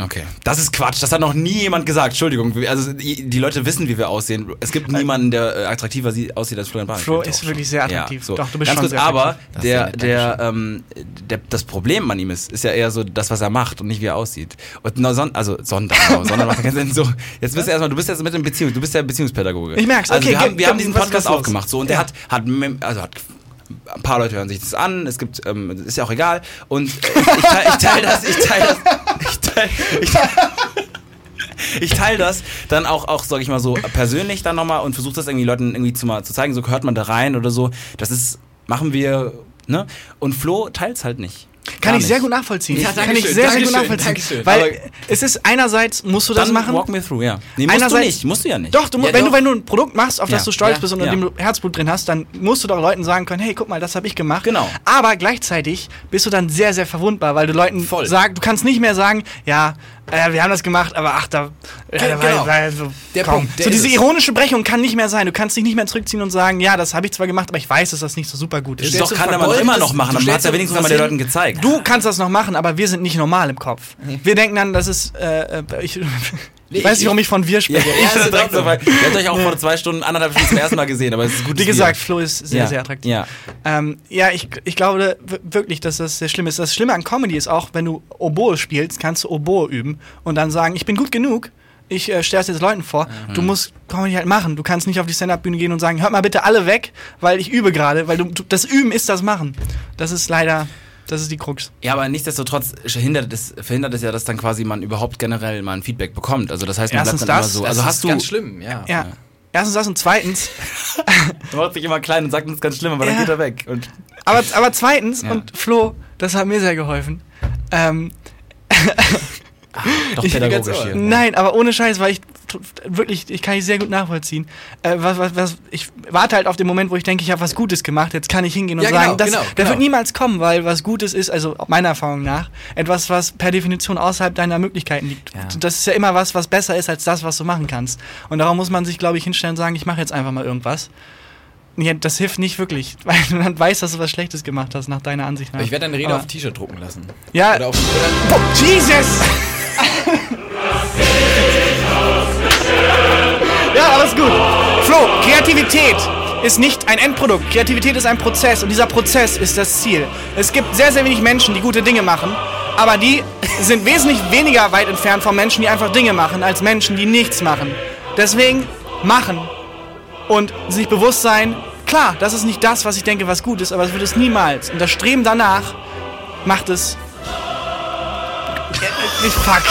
Okay. Das ist Quatsch. Das hat noch nie jemand gesagt. Entschuldigung. Also die, Leute wissen, wie wir aussehen. Es gibt niemanden, der äh, attraktiver sie- aussieht als Florian Barney. Flo ist wirklich sehr attraktiv. Ja, so. Doch, du bist Ganz schon kurz, sehr aber der, der, ähm, der, das Problem an ihm ist, ist ja eher so das, was er macht und nicht wie er aussieht. Und no, son, also Sonder, genau, Sonder macht keinen Sinn. So, jetzt bist du erstmal, du bist jetzt mit dem Beziehung, du bist der Beziehungspädagoge. Ich merk's, Also okay, wir haben, wir haben diesen Podcast aufgemacht, so und der Ja. hat, hat, mem- also hat ein paar Leute hören sich das an, es gibt, ähm, ist ja auch egal. Und äh, ich teile ich teil das, ich teile das, ich teile, ich teile das dann auch, auch sag ich mal so, persönlich dann nochmal und versuche das irgendwie Leuten irgendwie zu, mal zu zeigen, so hört man da rein oder so. Das ist, machen wir, ne? Und Flo teilt's halt nicht. Kann ich sehr gut nachvollziehen. Ja, Kann ich sehr, sehr gut nachvollziehen. danke schön. Weil Aber- es ist einerseits, musst du das machen. walk me through, ja. Nee, musst du Einerseits- nicht, musst du ja nicht. Doch, du, Ja, wenn, doch. Du, wenn du ein Produkt machst, auf das Ja, du stolz bist und ja. dem du Herzblut drin hast, dann musst du doch Leuten sagen können, hey, guck mal, das habe ich gemacht. Genau. Aber gleichzeitig bist du dann sehr, sehr verwundbar, weil du Leuten Voll. sagst, du kannst nicht mehr sagen, ja, äh, wir haben das gemacht, aber ach, da, äh, weil, genau. weil, so, Der komm. Punkt, der so diese es. ironische Brechung kann nicht mehr sein. Du kannst dich nicht mehr zurückziehen und sagen, ja, das habe ich zwar gemacht, aber ich weiß, dass das nicht so super gut ist. Doch kann er man doch immer noch machen, du dann hat so wenigstens einmal den Leuten gezeigt. Du kannst das noch machen, aber wir sind nicht normal im Kopf. Wir denken dann, das ist, äh, äh, ich, ich weiß nicht, warum ich von wir Ja, spreche. ja, das ist direkt so, Ordnung. weil ihr habt euch auch vor zwei Stunden, anderthalb Stunden zum ersten Mal gesehen, aber es ist gut. Wie gesagt, Flo ist sehr, ja. sehr attraktiv. Ja. Ähm, ja, ich, ich glaube wirklich, dass das sehr schlimm ist. Das Schlimme an Comedy ist auch, wenn du Oboe spielst, kannst du Oboe üben und dann sagen, ich bin gut genug, ich äh, stelle es jetzt Leuten vor. Mhm. Du musst Comedy halt machen. Du kannst nicht auf die Stand-Up-Bühne gehen und sagen, hört mal bitte alle weg, weil ich übe gerade, weil du, du, das Üben ist das Machen. Das ist leider, das ist die Krux. Ja, aber nichtsdestotrotz verhindert es, verhindert es ja, dass dann quasi man überhaupt generell mal ein Feedback bekommt. Also das heißt, man Erstens bleibt dann das, immer so. Das Also ist hast du. ganz schlimm, ja. Ja. Erstens das und zweitens, Du machst dich immer klein und sagst, das ist ganz schlimm, aber dann Ja. geht er weg. Und aber, aber zweitens, Ja. und Flo, das hat mir sehr geholfen. Ähm, doch Ich- pädagogisch ganz hier. Nein, aber ohne Scheiß, weil ich wirklich, ich kann ich sehr gut nachvollziehen. Äh, was, was, was, ich warte halt auf den Moment, wo ich denke, ich habe was Gutes gemacht. Jetzt kann ich hingehen und Ja, sagen, genau, das, genau, der genau. wird niemals kommen, weil was Gutes ist, also meiner Erfahrung nach, etwas, was per Definition außerhalb deiner Möglichkeiten liegt. Ja. Das ist ja immer was, was besser ist als das, was du machen kannst. Und darum muss man sich, glaube ich, hinstellen und sagen, ich mache jetzt einfach mal irgendwas. Ja, das hilft nicht wirklich, weil du dann weißt, dass du was Schlechtes gemacht hast, nach deiner Ansicht nach. Ich werde deine Rede Aber- auf T-Shirt drucken lassen. Ja, Oder auf, Oh, Jesus! ja, alles gut. Flo, Kreativität ist nicht ein Endprodukt. Kreativität ist ein Prozess und dieser Prozess ist das Ziel. Es gibt sehr, sehr wenig Menschen, die gute Dinge machen, aber die sind wesentlich weniger weit entfernt von Menschen, die einfach Dinge machen, als Menschen, die nichts machen. Deswegen machen und sich bewusst sein, klar, das ist nicht das, was ich denke, was gut ist, aber es wird es niemals. Und das Streben danach macht es nicht fuck.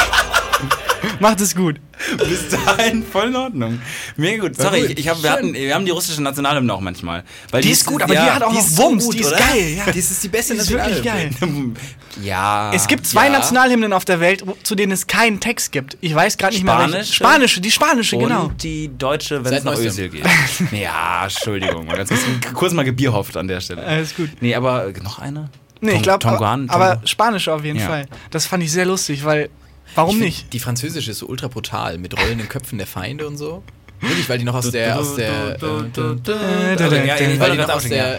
Macht es gut. Bis dahin voll in Ordnung. Mega gut. Sorry, gut. ich, ich hab, wir, hatten, wir haben die russische Nationalhymne auch manchmal. Weil Die ist gut, aber die hat auch noch so Wumms, die ist oder? geil, ja. Das ist die beste Die ist wirklich geil. ja. Es gibt zwei ja. Nationalhymnen auf der Welt, zu denen es keinen Text gibt. Ich weiß gerade nicht mehr welche. Spanische? Spanische, die spanische, und genau. die deutsche, wenn es nach. Ösel geht. ja, Entschuldigung. Mal ganz kurz, kurz mal gebierhofft an der Stelle. Alles gut. Nee, aber noch eine? Nee, ich Tong- glaube, Tonguan, aber, spanische auf jeden Ja. Fall. Das fand ich sehr lustig, weil, warum Ich find, nicht? Die französische ist so ultra brutal, mit rollenden Köpfen der Feinde und so. Wirklich, weil die noch aus der, aus der, äh,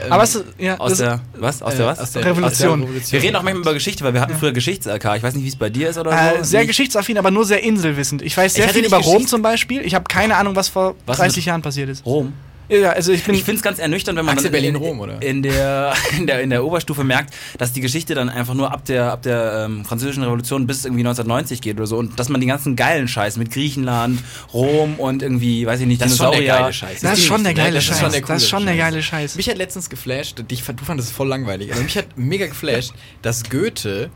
ähm, Aber es, ja, Aus das, der, was? Aus äh, der was? aus der Revolution. Aus der wir reden auch manchmal über Geschichte, weil wir hatten früher Geschichts-LK. Ich weiß nicht, wie es bei dir ist oder äh, so. sehr geschichtsaffin, aber nur sehr inselwissend. Ich weiß sehr viel über Rom zum Beispiel. Ich habe keine Ahnung, was vor Was 30 mit- Jahren passiert ist. Rom. Ja, also ich. Ich finde es ganz ernüchternd, wenn man Axel dann in, Berlin-Rom, oder? In, der, in, der, in der Oberstufe merkt, dass die Geschichte dann einfach nur ab der, ab der ähm, französischen Revolution bis irgendwie 1990 geht oder so und dass man die ganzen geilen Scheiß mit Griechenland, Rom und irgendwie, weiß ich nicht, Das ist schon der Dinosaurier- geile Scheiß. das ist schon der geile Das Scheiß. Das ist schon der geile Scheiß. Mich hat letztens geflasht, dich, du fandest es voll langweilig, aber mich hat mega geflasht, dass Goethe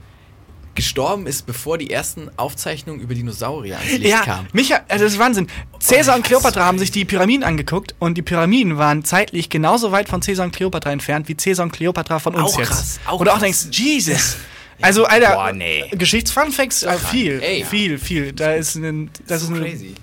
gestorben ist, bevor die ersten Aufzeichnungen über Dinosaurier ans Licht Ja, kamen. Micha, also das ist Wahnsinn. Cäsar und Kleopatra haben sich die Pyramiden angeguckt und die Pyramiden waren zeitlich genauso weit von Cäsar und Kleopatra entfernt, wie Cäsar und Kleopatra von uns Auch jetzt. krass, auch du auch krass. denkst, Jesus. Also, Alter, Boah, nee. Geschichtsfunfacts, äh, viel, Ey. viel, viel. Da ist ein, das ist ein, crazy.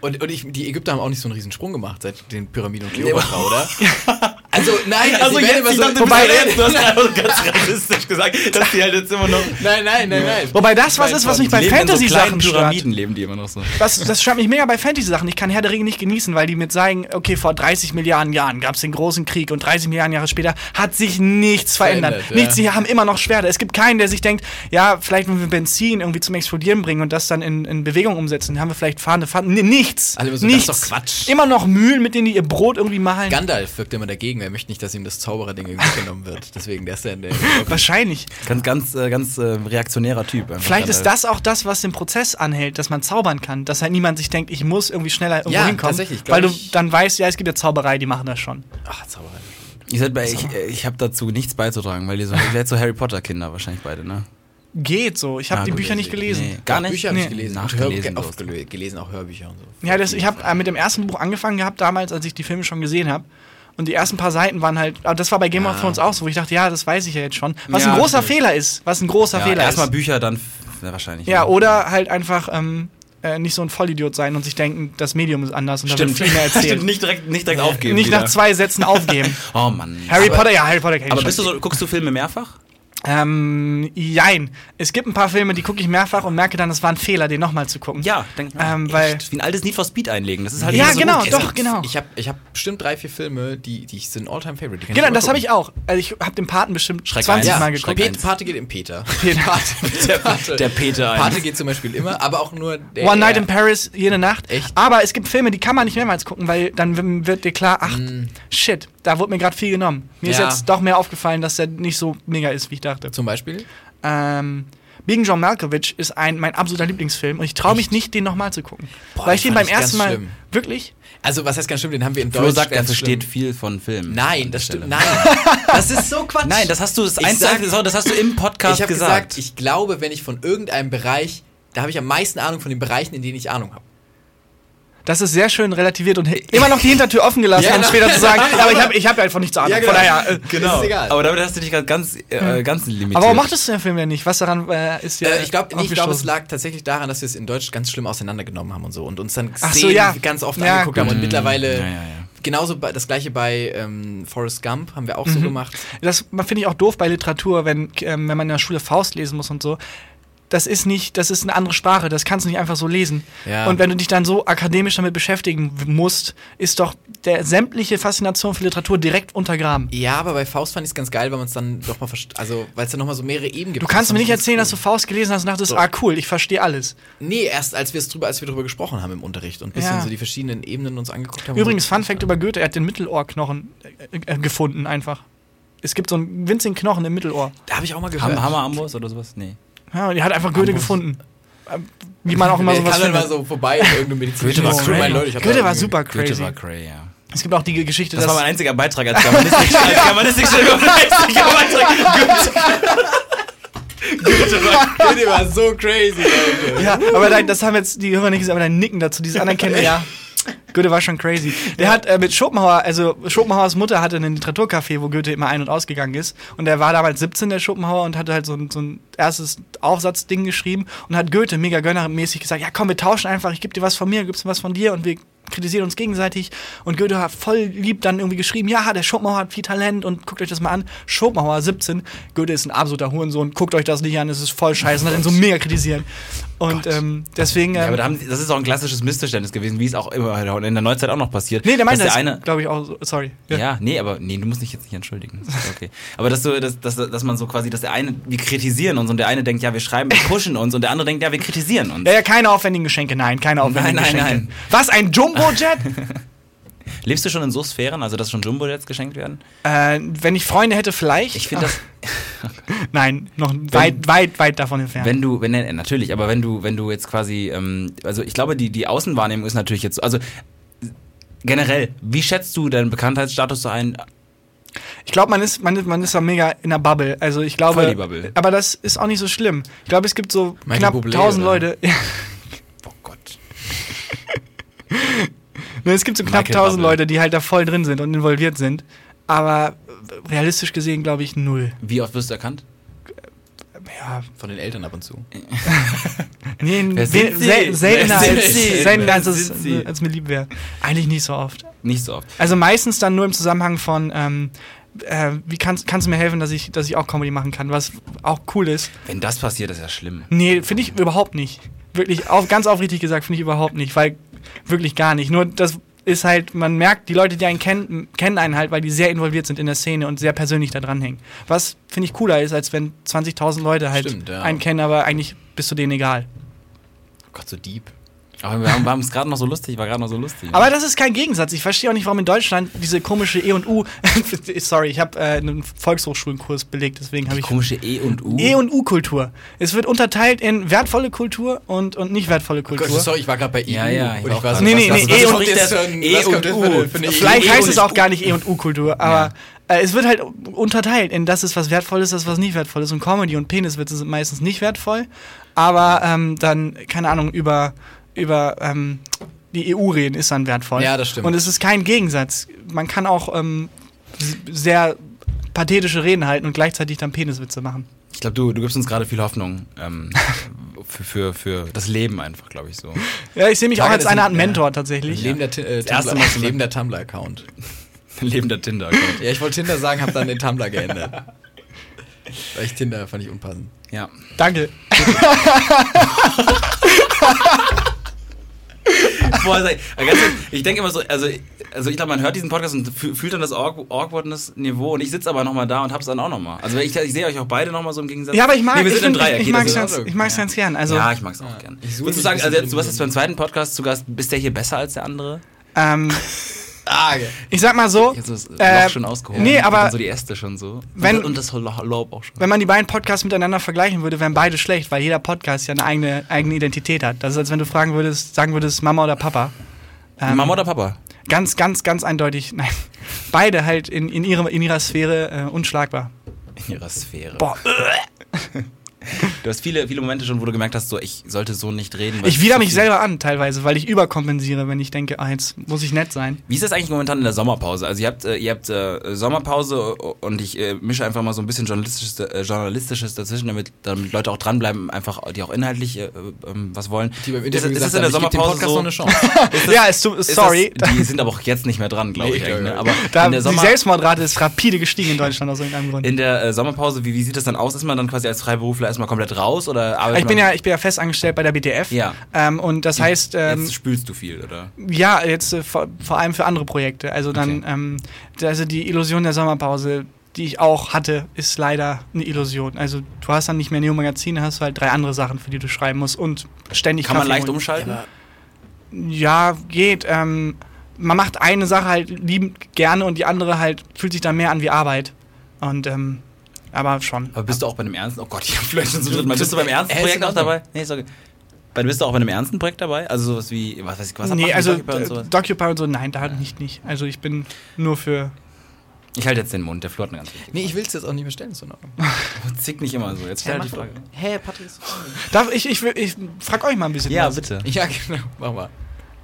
Und, und ich, die Ägypter haben auch nicht so einen riesen Sprung gemacht seit den Pyramiden und Kleopatra, oder? Also nein, Also ich werde jetzt, immer ich so, dachte, wobei- du bist einfach so ganz rassistisch gesagt, dass die halt jetzt immer noch... nein, nein, nein, nein. Wobei das was ist, was mich bei so Fantasy-Sachen stört. Pyramiden leben die immer noch so. Das, das stört mich mega bei Fantasy-Sachen. Ich kann Herr der Ringe nicht genießen, weil die mit sagen, okay, vor 30 Milliarden Jahren gab es den großen Krieg und 30 Milliarden Jahre später hat sich nichts verändert. Verändert, ja. Nichts, sie haben immer noch Schwerter. Es gibt keinen, der sich denkt, ja, vielleicht wenn wir Benzin irgendwie zum Explodieren bringen und das dann in, in Bewegung umsetzen, haben wir vielleicht fahrende Fahrten. Nee, nichts. Alle immer so, das nichts. ist doch Quatsch. Immer noch Mühlen, mit denen die ihr Brot irgendwie malen. Gandalf wirkt immer dagegen, er möchte nicht, dass ihm das Zaubererding irgendwie genommen wird. Deswegen, der ist der, der Wahrscheinlich. Ganz, ganz, äh, ganz äh, reaktionärer Typ. einfach Vielleicht ist äh, das auch das, was den Prozess anhält, dass man zaubern kann. Dass halt niemand sich denkt, ich muss irgendwie schneller irgendwo Ja, hinkommen. tatsächlich, Weil du dann weißt, ja, es gibt ja Zauberei, die machen das schon. Ach, Zauberei. Ich, seid bei- ich, äh, ich habe dazu nichts beizutragen, weil ihr so, ihr seid so Harry Potter Kinder wahrscheinlich beide, ne? Geht so. Ich habe Ah, die Bücher nicht gelesen. Nee, gar nicht. Bücher habe ich Nee. gelesen. Nachgelesen, auch gele- gelesen, auch Hörbücher und so. Ja, das, ich habe mit dem ersten Buch angefangen gehabt damals, als ich die Filme schon gesehen habe. Und die ersten paar Seiten waren halt, aber das war bei Game of Ja. Thrones auch so, wo ich dachte, ja, das weiß ich ja jetzt schon. Was Ja, ein großer stimmt. Fehler ist. Was ein großer Ja, Fehler erstmal ist. Bücher, dann wahrscheinlich. Ja, oder halt einfach ähm, äh, nicht so ein Vollidiot sein und sich denken, das Medium ist anders und da Stimmt, wird viel mehr Stimmt, erzählt. nicht direkt, nicht direkt aufgeben. nicht wieder. nach zwei Sätzen aufgeben. Oh Mann. Harry Aber- Potter, ja, Harry Potter kenn ich Aber bist du so, guckst du Filme mehrfach? Ähm, jein. Es gibt ein paar Filme, die gucke ich mehrfach und merke dann, es war ein Fehler, den nochmal zu gucken. Ja, denk mal. Ähm, weil-? Wie ein altes Need for Speed einlegen. Das ist halt Ja, so genau, gut. doch, genau. Ich habe ich hab bestimmt drei, vier Filme, die, die sind All-Time-Favorite. Genau, das habe ich auch. Also ich habe den Paten bestimmt Schreck 20 eins. Mal Ja, geguckt. Eins. Pate geht im Peter. Peter. Der, Pate- der Peter. Pate geht zum Beispiel immer, aber auch nur der. One Night in Paris, jede Nacht. Echt? Aber es gibt Filme, die kann man nicht mehrmals gucken, weil dann wird dir klar, ach, shit, da wurde mir gerade viel genommen. Mir ist. Ja. jetzt doch mehr aufgefallen, dass der nicht so mega ist, wie ich dachte. Zum Beispiel? Ähm, Being John Malkovich ist ein, mein absoluter Lieblingsfilm und ich traue mich nicht, den nochmal zu gucken. weil ich den beim ersten ganz Mal. schlimm. Wirklich? Also, was heißt ganz schlimm? Den haben wir in Flo Deutsch. sagt, er versteht schlimm. viel von Filmen. Nein, das stimmt. Nein. Das ist so Quatsch. Nein, das hast du, das, eins, das hast du im Podcast ich habe gesagt. gesagt, ich glaube, wenn ich von irgendeinem Bereich, da habe ich am meisten Ahnung von den Bereichen, in denen ich Ahnung habe. Das ist sehr schön relativiert und immer noch die Hintertür offen gelassen, Ja, um na- später zu sagen, aber ich habe ich hab ja einfach nichts Ahnung. Ja, genau. Von daher, äh, Genau. Ist egal. Aber damit hast du dich gerade ganz, äh, ganz limitiert. aber warum machtest du den Film denn nicht? Was daran äh, ist ja. Äh, ich glaube, nee, ich glaube, es lag tatsächlich daran, dass wir es in Deutsch ganz schlimm auseinandergenommen haben und so und uns dann Ach so, ja. ganz oft Ja, angeguckt haben und gut. mittlerweile Ja, ja, ja. genauso bei, das gleiche bei ähm, Forrest Gump haben wir auch so Mhm. gemacht. Das finde ich auch doof bei Literatur, wenn, ähm, wenn man in der Schule Faust lesen muss und so. Das ist nicht, das ist eine andere Sprache, das kannst du nicht einfach so lesen. Ja. Und wenn du dich dann so akademisch damit beschäftigen musst, ist doch der sämtliche Faszination für Literatur direkt untergraben. Ja, aber bei Faust fand ich es ganz geil, weil man es dann doch mal versteht, also weil es dann nochmal so mehrere Ebenen gibt. Du kannst mir nicht erzählen, dass du Faust gelesen hast und dachtest, So. ah cool, ich verstehe alles. Nee, erst als wir es drüber, als wir drüber gesprochen haben im Unterricht und ein bisschen Ja. so die verschiedenen Ebenen uns angeguckt haben. Übrigens, Fun Fact über Goethe, er hat den Mittelohrknochen äh, äh, gefunden einfach. Es gibt so einen winzigen Knochen im Mittelohr. Da habe ich auch mal gehört. Hammer, Hammer Amboss oder sowas? Nee. Ja, und er hat einfach Goethe gefunden. Wie man auch immer Der sowas kam dann findet. mal so vorbei in irgendeinem medizinischen Goethe war crazy. Meine Leute, ich hab Goethe da war irgendwie- super Goethe crazy. war cray, ja. Es gibt auch die Geschichte, Das dass war mein einziger Beitrag als Germanistik. als Germanistik Beitrag. Goethe war Goethe war so crazy, Leute. Ja, aber dein, das haben jetzt die Hörer nicht gesehen, aber dein Nicken dazu, dieses Anerkennen, ja. Goethe war schon crazy. Der hat äh, mit Schopenhauer, also Schopenhauers Mutter hatte einen Literaturcafé, wo Goethe immer ein- und ausgegangen ist. Und er war damals 17, der Schopenhauer, und hatte halt so ein, so ein erstes Aufsatzding geschrieben und hat Goethe mega gönnermäßig gesagt, ja komm, wir tauschen einfach, ich geb dir was von mir, du gibst mir was von dir und wir kritisieren uns gegenseitig. Und Goethe hat voll lieb dann irgendwie geschrieben, ja, der Schopenhauer hat viel Talent und guckt euch das mal an. Schopenhauer 17, Goethe ist ein absoluter Hurensohn, guckt euch das nicht an, es ist voll scheiße und hat ihn so mega kritisiert. Und ähm, deswegen. Ja, Ähm, aber da haben, das ist auch ein klassisches Missverständnis gewesen, wie es auch immer in der Neuzeit auch noch passiert. nee, der meinte dass das, eine. glaube ich, auch so. Sorry. Ja. nee, aber nee, du musst dich jetzt nicht entschuldigen. Okay. Aber dass du, dass, dass, dass man so quasi, dass der eine, wir kritisieren uns und der eine denkt, ja, wir schreiben, wir pushen uns und der andere denkt, ja, wir kritisieren uns. Ja, ja, keine aufwendigen Geschenke, nein, keine aufwendigen Nein, nein, Geschenke. nein. Was, ein Jumbo-Jet? Lebst du schon in so Sphären, also dass schon Jumbo-Jets geschenkt werden? äh, wenn ich Freunde hätte, vielleicht. Ich finde das, Nein, noch weit, weit, weit davon entfernt. wenn du, wenn, äh, natürlich, aber wenn du, wenn du jetzt quasi, ähm, also ich glaube, die, die Außenwahrnehmung ist natürlich jetzt, also generell, wie schätzt du deinen Bekanntheitsstatus so ein? ich glaube, man ist, man, ist- man ist da mega in der Bubble. Also ich glaube. Voll die Bubble. Aber das ist auch nicht so schlimm. Ich glaube, es gibt so Michael knapp Bublé, 1000 oder? Leute. Ne, es gibt so knapp Michael 1000 Bubble. Leute, die halt da voll drin sind und involviert sind. Aber realistisch gesehen, glaube ich, null. Wie oft wirst du erkannt? Ja, Von den Eltern ab und zu. Nee, Wer sind sel seltener als, Sie? seltener Wer als, es, als mir lieb wäre. Eigentlich nicht so oft. Nicht so oft. Also meistens dann nur im Zusammenhang von, ähm, äh, wie kannst, kannst du mir helfen, dass ich, dass ich auch Comedy machen kann, was auch cool ist. Wenn das passiert, ist ja schlimm. Nee, finde ich überhaupt nicht. Wirklich, auf, ganz aufrichtig gesagt, finde ich überhaupt nicht, weil wirklich gar nicht. Nur das ist halt, man merkt, die Leute, die einen kennen, kennen einen halt, weil die sehr involviert sind in der Szene und sehr persönlich da dran hängen. Was, finde ich, cooler ist, als wenn 20.000 Leute halt Stimmt, ja. einen kennen, aber eigentlich bist du denen egal. Gott, so deep. Aber wir haben, es gerade noch so lustig, war gerade noch so lustig. Aber das ist kein Gegensatz. Ich verstehe auch nicht, warum in Deutschland diese komische E und U. Sorry, ich habe äh, einen Volkshochschulenkurs belegt, deswegen habe ich. komische E und U. E und U-Kultur. Es wird unterteilt in wertvolle Kultur und, und nicht wertvolle Kultur. Gott, sorry, ich war gerade bei EU. Ja, ja, ich und ich war Nee, nee, nee, E und- das- E und U. eine Vielleicht E heißt es auch U? gar nicht E und U-Kultur, aber äh, es wird halt unterteilt in das ist was wertvoll ist, das was nicht wertvoll ist. Und Comedy und Peniswitze sind meistens nicht wertvoll, aber ähm, dann, keine Ahnung, über, über ähm, die EU reden ist dann wertvoll. Ja, das stimmt. Und es ist kein Gegensatz. Man kann auch ähm, sehr pathetische Reden halten und gleichzeitig dann Peniswitze machen. Ich glaube, du, du gibst uns gerade viel Hoffnung ähm, für, für, für das Leben einfach, glaube ich so. Ja, ich sehe mich Tage auch als eine Art ja. Mentor tatsächlich. Lebender, Ti- äh, erste Tumblr- Mal zu- lebender Tumblr-Account. Lebender Tinder. Ja, ich wollte Tinder sagen, habe dann den Tumblr geändert. Weil ich Tinder fand ich unpassend. Ja. Danke. Ehrlich, ich denke immer so, also, also ich glaube, man hört diesen Podcast und fü- fühlt dann das Awk- Awkwardness-Niveau und ich sitze aber nochmal da und hab's dann auch nochmal. Also ich, ich sehe euch auch beide nochmal so im Gegensatz. Ja, aber ich mag Nee, wir ich im Dreieck. ich, jeder mag's ganz, ich mag's ganz gern. Also, ja, ich mag's auch gern. Ich suche Würdest du sagen, also jetzt, du warst drin. jetzt beim zweiten Podcast zu Gast, bist der hier besser als der andere? ähm, Ah, okay. ich sag mal so, Ich hab so das Loch Äh, schon ausgeholt. nee, aber dann so die Äste schon so. wenn- und, das, und das Lob auch schon. wenn man die beiden Podcasts miteinander vergleichen würde, wären beide schlecht, weil jeder Podcast ja eine eigene, eigene Identität hat. Das ist, als wenn du fragen würdest, sagen würdest, Mama oder Papa. Ähm, Mama oder Papa? Ganz, ganz, ganz eindeutig, nein. Beide halt in, in, ihrer, in ihrer Sphäre äh, unschlagbar. In ihrer Sphäre. Boah, Du hast viele, viele Momente schon, wo du gemerkt hast, so, ich sollte so nicht reden. weil ich zu mich selber an, teilweise, weil ich überkompensiere, wenn ich denke, ah, jetzt muss ich nett sein. Wie ist das eigentlich momentan in der Sommerpause? Also ihr habt, äh, ihr habt äh, Sommerpause und ich äh, mische einfach mal so ein bisschen journalistisches, äh, journalistisches dazwischen, damit, damit Leute auch dranbleiben, einfach die auch inhaltlich äh, ähm, was wollen. Die beim ist, Interview ist, ist das in der Sommerpause so? noch eine Chance. ja, es tut, ist sorry. Das, die sind aber auch jetzt nicht mehr dran, glaube Nee, ich. glaube, ne? Aber da, in der, die Sommer, Selbstmordrate ist rapide gestiegen in Deutschland aus irgendeinem Grund. in der äh, Sommerpause, wie, wie sieht das dann aus? Ist man dann quasi als Freiberufler erstmal komplett raus oder arbeitet Ich bin man, ja, ich bin ja fest angestellt bei der BTF. Ja. Ähm, und das heißt, ähm, jetzt spülst du viel, oder? ja, jetzt äh, vor, vor allem für andere Projekte. Also dann, Okay. ähm, also die Illusion der Sommerpause, die ich auch hatte, ist leider eine Illusion. Also du hast dann nicht mehr Neo Magazin, hast halt drei andere Sachen, für die du schreiben musst und ständig Kann man Kaffee leicht holen. umschalten? Ja, geht. Ähm, man macht eine Sache halt liebend gerne und die andere halt fühlt sich dann mehr an wie Arbeit. Und ähm, aber schon. Aber bist du auch bei einem ernsten, oh Gott, ich hab vielleicht schon zum dritten Mal, bist du beim ernsten Projekt auch dabei? Nee, sorry. Bei- Bist du auch bei einem ernsten Projekt dabei? Also sowas wie, was weiß ich, was nee, also Docupy und sowas? äh, und so, nein, da nicht, nicht. Also ich bin nur für. Ich halte jetzt den Mund, der Flo hat ganz Nee, ich will es jetzt auch nicht mehr stellen. Frage. Zick nicht immer so, jetzt stell halt die Frage. Hä, Patrick ist Darf ich, ich, ich frag euch mal ein bisschen. Ja, bitte. Ja, genau, mach mal.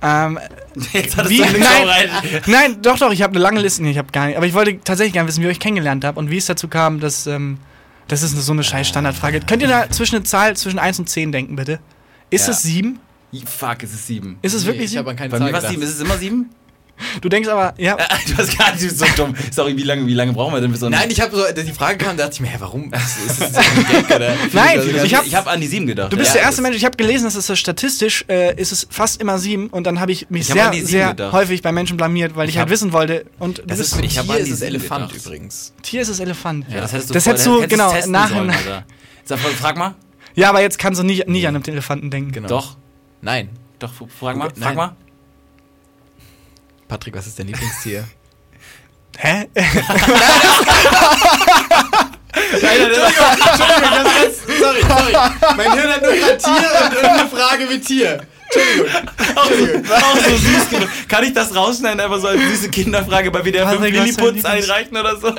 Ähm, Jetzt hattest Wie? Nein. Nein, doch, doch, ich habe eine lange Liste. Nee, ich habe gar nicht. Aber ich wollte tatsächlich gerne wissen, wie ihr euch kennengelernt habt und wie es dazu kam, dass. Ähm, das ist so eine scheiß Standardfrage. Könnt ihr da zwischen eine Zahl zwischen 1 und 10 denken, bitte? Ist Ja. es 7? Fuck, es ist sieben. Ist es Nee, wirklich ich 7? habe an keine Bei Zahl mir war es gedacht. sieben. Ist es immer sieben? Du denkst aber, ja. du hast gar nicht, du bist so dumm. Sorry, wie lange, wie lange brauchen wir denn bis Nein, ich habe so, die Frage kam, da dachte ich mir, hä, warum? Ist das ein Gag oder? Nein, Also, ich ich hab- habe hab an die sieben gedacht. Du bist ja. der erste Mensch, ich habe gelesen, dass es so statistisch äh, ist es fast immer 7 und dann habe ich mich Ich sehr, sieben sehr gedacht. häufig bei Menschen blamiert, weil ich, Ich halt wissen wollte. Und du Das bist, ist- ich hab Hier an ist die es sieben Elefant gedacht. übrigens. Tier ist es Elefant. Ja, das hättest du, das voll- hättest du, hättest genau, testen nach, sollen, Alter. Sag, frag mal. Ja, aber jetzt kannst du nicht, nicht an den Elefanten denken. Genau. Doch, Nein. doch, frag mal, frag nein. mal. Patrick, was ist dein Lieblingstier? Hä? sorry, sorry. Mein Hirn hat nur gerade Tier und irgendeine Frage mit Tier. Entschuldigung. Auch so süß genug. Kann ich das rausschneiden, einfach so als süße Kinderfrage bei WDR 5 Patrick, was ist dein Lilliputz Lieblings- einreichen oder so?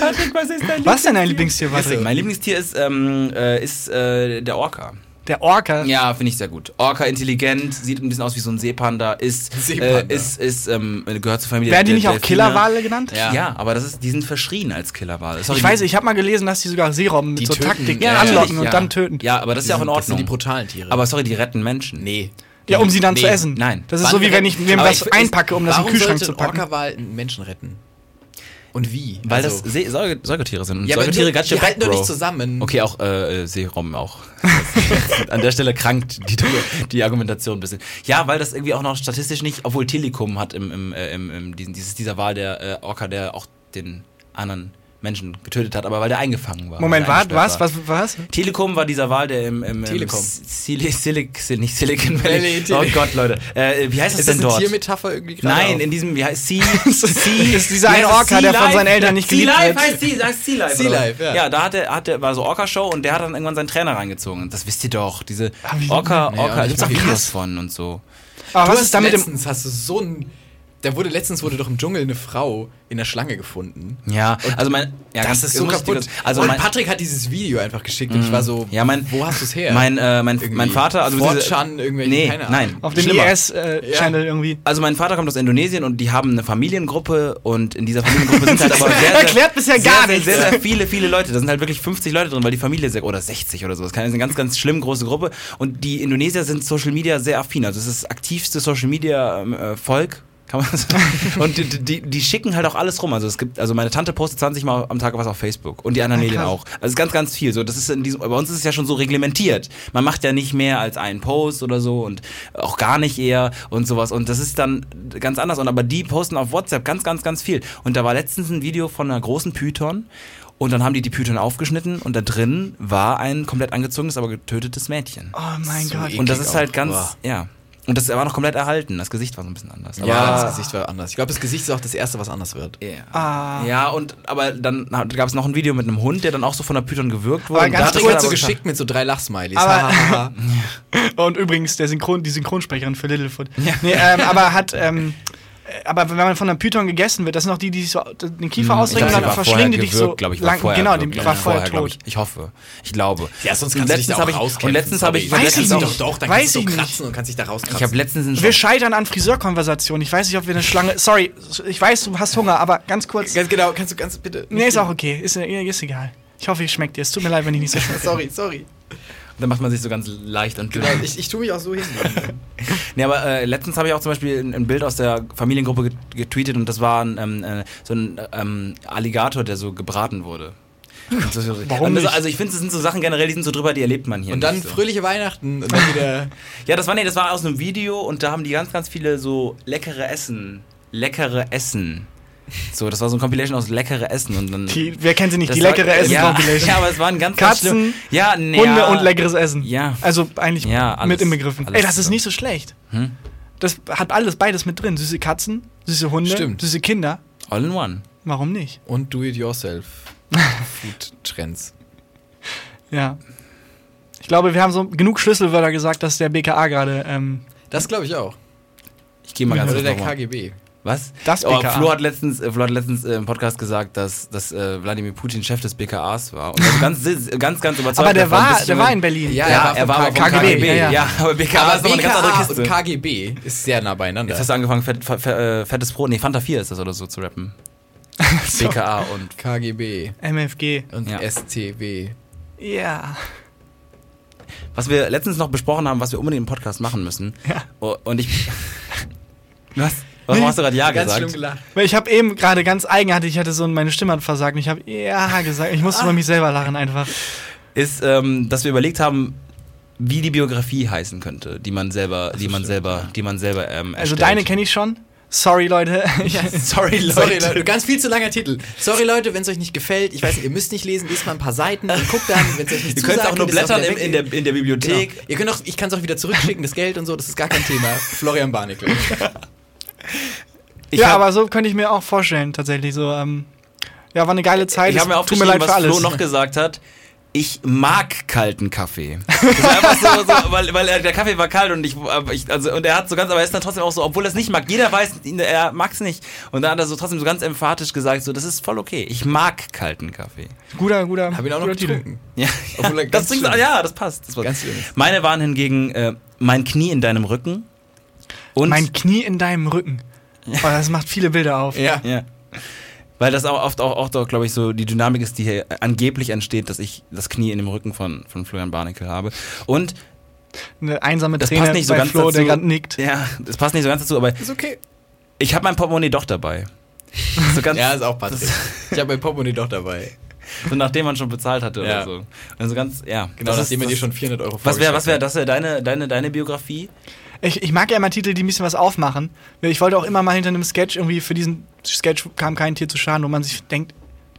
Patrick, was ist dein Was ist denn dein Lieblingstier, Patrick? Mein Lieblingstier ist, ähm, äh, ist äh, der Orca. Der Orca. Ja, finde ich sehr gut. Orca intelligent, sieht ein bisschen aus wie so ein Seepanda, ist, äh, Seepanda. ist, ist ähm, gehört zur Familie. Werden die nicht auch. Killerwale genannt? Ja. Ja. aber das ist, die sind verschrien als Killerwale. Sorry, Ich weiß, ich habe mal gelesen, dass die sogar Seerobben mit Die so töten- Taktiken ja, anlocken natürlich, und ja. dann töten. Ja, aber das ist ja auch in Das sind Ordnung. die brutalen Tiere. aber sorry, die retten Menschen. nee. Ja, um sie dann Nee, zu essen. nein. Das ist Wann so wie wenn ich mir was ich- einpacke, um das in den Warum Kühlschrank sollte zu ein packen. Orca-Wal Menschen retten? Und wie? Weil Also- das See Säuge Säugetiere sind. Ja, aber Säugetiere die, ganz schön die halten doch nicht zusammen. Okay, auch äh, Seerobben auch. An der Stelle krankt die, die Argumentation ein bisschen. Ja, weil das irgendwie auch noch statistisch nicht, obwohl Telekom hat im, im, äh, im, im diesen, dieses, dieser Wahl der äh, Orca, der auch den anderen Menschen getötet hat, aber weil der eingefangen war. Moment, der was, was, was? war. Telekom war dieser Wahl, der im, im, Telekom. im Sili, Silic, Sil- nicht Silicon Valley. Oh Gott, Leute. Äh, wie heißt ist das denn eine dort? Tiermetapher irgendwie gerade? Nein, in diesem, wie heißt Sea, sea ist dieser eine heißt es? Orca, Sea der von Life? seinen Eltern nicht Sea geliebt Life wird. heißt Sea, sagst Sea Life. Sea? Life, ja. Ja, da hat er, hat er, war so Orca-Show und der hat dann irgendwann seinen Trainer reingezogen. Das wisst ihr doch. Diese Ah, Orca, Orca, gibt's auch. Videos von und so. Aber was ist damit letztens hast du so ein da wurde letztens wurde doch im Dschungel eine Frau in der Schlange gefunden. Ja, also mein, ja, das ganz- ist so kaputt. kurz- Also und mein, Patrick hat dieses Video einfach geschickt und ich war so, ja, mein, wo hast du es her? mein, äh, mein, Irgendwie mein Vater, also 4chan, irgendwelche, nee, keine Ahnung. nein, Auf dem schlimmer. IS-Channel irgendwie. Also mein Vater kommt aus Indonesien und die haben eine Familiengruppe und in dieser Familiengruppe sind halt aber sehr, sehr Erklärt bisher sehr, gar sehr, nichts. sehr, sehr viele, viele Leute. Da sind halt wirklich 50 Leute drin, weil die Familie sehr, oder 60 oder so. Das ist eine ganz, ganz schlimm große Gruppe. Und die Indonesier sind Social Media sehr affin. Also es ist das aktivste Social Media ähm, äh, Volk. Kann man sagen. Und die, die, die schicken halt auch alles rum. Also es gibt, also meine Tante postet 20 Mal am Tag was auf Facebook und die anderen Ah, Medien krass. auch. Also es ist ganz, ganz viel. So, das ist in diesem, bei uns ist es ja schon so reglementiert. Man macht ja nicht mehr als einen Post oder so und auch gar nicht eher und sowas. Und das ist dann ganz anders. Und aber die posten auf WhatsApp ganz, ganz, ganz viel. Und da war letztens ein Video von einer großen Python. Und dann haben die die Python aufgeschnitten und da drin war ein komplett angezogenes, aber getötetes Mädchen. Oh mein So Gott. und das ist halt ganz, Boah. ja. Und das war noch komplett erhalten. Das Gesicht war so ein bisschen anders. Aber ja, das Gesicht war anders. Ich glaube, das Gesicht ist auch das erste, was anders wird. Ja. Ah. ja, und aber dann gab es noch ein Video mit einem Hund, der dann auch so von der Python gewürgt wurde. Aber Und ganz hat hat so geschickt mit so drei Lachsmileys. Und übrigens, der Synchron, die Synchronsprecherin für Littlefoot. Nee, ähm, aber hat, ähm, äh, aber wenn man von einer Python gegessen wird, das sind noch die, die sich so den Kiefer ausdrücken Hm, glaub, dann verschlingen die dich so glaub ich, lang. vorher genau, die war vorher tot. ich. Ich hoffe. Ich glaube. Ja, sonst kannst du dich da auch ich- rauskämpfen. Und letztens habe ich, Weiß ich doch, nicht. doch, dann Weiß kannst du ich so nicht. kratzen und kannst dich da rauskratzen. ich habe letztens einen Wir scheitern an Friseurkonversationen. Ich weiß nicht, ob wir eine Schlange. Sorry, ich weiß, du hast Hunger, aber ganz kurz. Ganz genau, kannst du ganz bitte. Nee, ist auch okay. Ist, ist egal. Ich hoffe, es schmeckt dir. Es tut mir leid, wenn ich nicht so schmecke. Sorry, sorry. Dann macht man sich so ganz leicht und dünn. Genau, ich, ich tue mich auch so hin. Nee, aber äh, letztens habe ich auch zum Beispiel ein, ein Bild aus der Familiengruppe get- getweetet und das war ein, ähm, äh, so ein ähm, Alligator, der so gebraten wurde. Und so- Warum und das? Also ich finde, das sind so Sachen generell, die sind so drüber, die erlebt man hier Und dann so. fröhliche Weihnachten und dann wieder. Ja, das war nee, das war aus einem Video und da haben die ganz, ganz viele so leckere Essen, leckere Essen. So, das war so ein Compilation aus leckere Essen und dann. Die, wer kennt sie nicht? Die war- leckere Essen ja, Compilation. Ja, aber es waren ganz, ganz Katzen, schlimm. Ja, nee, Hunde ja. und leckeres Essen. Ja. Also eigentlich Ja, alles- mit inbegriffen. Ey, das ist nicht so schlecht. Hm? Das hat alles, beides mit drin. Süße Katzen, süße Hunde, Stimmt. süße Kinder. All in one. Warum nicht? Und do-it-yourself. Food-Trends. Ja. Ich glaube, wir haben so genug Schlüsselwörter gesagt, dass der BKA gerade. Ähm, Das glaube ich auch. Ich gehe mal ganz Oder der. KGB. Was? Das oh, BKA. Flo hat letztens, äh, Flo hat letztens äh, im Podcast gesagt, dass, dass äh, Wladimir Putin Chef des BKAs war. Und also ganz, ganz, ganz überzeugt aber der war, der war in Berlin. Ja, Ja, er er war war vom aber vom KGB, KGB. ja, Ja, ja. aber BKA ist nochmal eine ganz andere BKA Kiste. und KGB ist sehr nah beieinander. Jetzt hast du angefangen, fett, fett, fett, äh, fettes Brot, nee, Fanta 4 ist das oder so zu rappen. So. BKA und KGB MFG. und Ja. STW. Ja. was wir letztens noch besprochen haben, was wir unbedingt im Podcast machen müssen. Ja. Oh, Und ich. Was? Warum hast du gerade Ja Ganz schlimm gesagt? gelacht. Weil ich habe eben gerade ganz eigenartig, ich hatte so, meine Stimme hat versagt und ich habe ja gesagt. Ich musste über mich selber lachen einfach. Ist, ähm, dass wir überlegt haben, wie die Biografie heißen könnte, die man selber, die man stimmt, selber, ja. die man selber ähm, Also erstellt. deine kenne ich schon. Sorry, Leute. Ich, Sorry, Leute. Sorry, Leute, ganz viel zu langer Titel. Sorry, Leute, wenn es euch nicht gefällt. Ich weiß nicht, ihr müsst nicht lesen, lest mal ein paar Seiten und guckt dann, wenn es euch nicht Ihr könnt auch nur blättern im, in, der, in der Bibliothek. Genau. Ihr könnt auch, ich kann es auch wieder zurückschicken, das Geld und so, das ist gar kein Thema. Florian Barnickel. Ich ja, hab- aber so könnte ich mir auch vorstellen, tatsächlich. So, ähm, ja, war eine geile Zeit. Ich habe mir Es tut mir aufgeschrieben, leid was für alles. Flo noch gesagt hat. ich mag kalten Kaffee. Das war einfach so, so weil, weil er, der Kaffee war kalt und ich, aber ich, also, und er hat so ganz, aber er ist dann trotzdem auch so, obwohl er es nicht mag. Jeder weiß, er mag's nicht. Und dann hat er so trotzdem so ganz emphatisch gesagt, so, das ist voll okay. Ich mag kalten Kaffee. Guter, guter. Hab ihn auch noch getrunken. Ja, er das ja, das passt. Das passt. Meine waren hingegen äh, mein Knie in deinem Rücken und Mein Knie in deinem Rücken. Oh, das macht viele Bilder auf. Ja. ja. Weil das auch oft auch, auch doch, glaube ich, so die Dynamik ist, die hier angeblich entsteht, dass ich das Knie in dem Rücken von, von Florian Barnickel habe. Und Eine einsame das Träne passt nicht so bei ganz Flo, dazu. der gerade nickt. Ja, das passt nicht so ganz dazu, aber Ist okay. ich habe mein Portemonnaie doch dabei. So ganz, Ja, ist auch Patrick. Ich habe mein Portemonnaie doch dabei. so nachdem man schon bezahlt hatte Ja. oder so. Also ganz, ja. Genau, Das nachdem ist- er dir schon 400 Euro Was wäre, was wäre, vorgeschlagen das wäre deine, deine, deine Biografie? Ich, ich mag ja immer Titel, die ein bisschen was aufmachen. Ich wollte auch immer mal hinter einem Sketch irgendwie für diesen Sketch kam kein Tier zu Schaden, wo man sich denkt,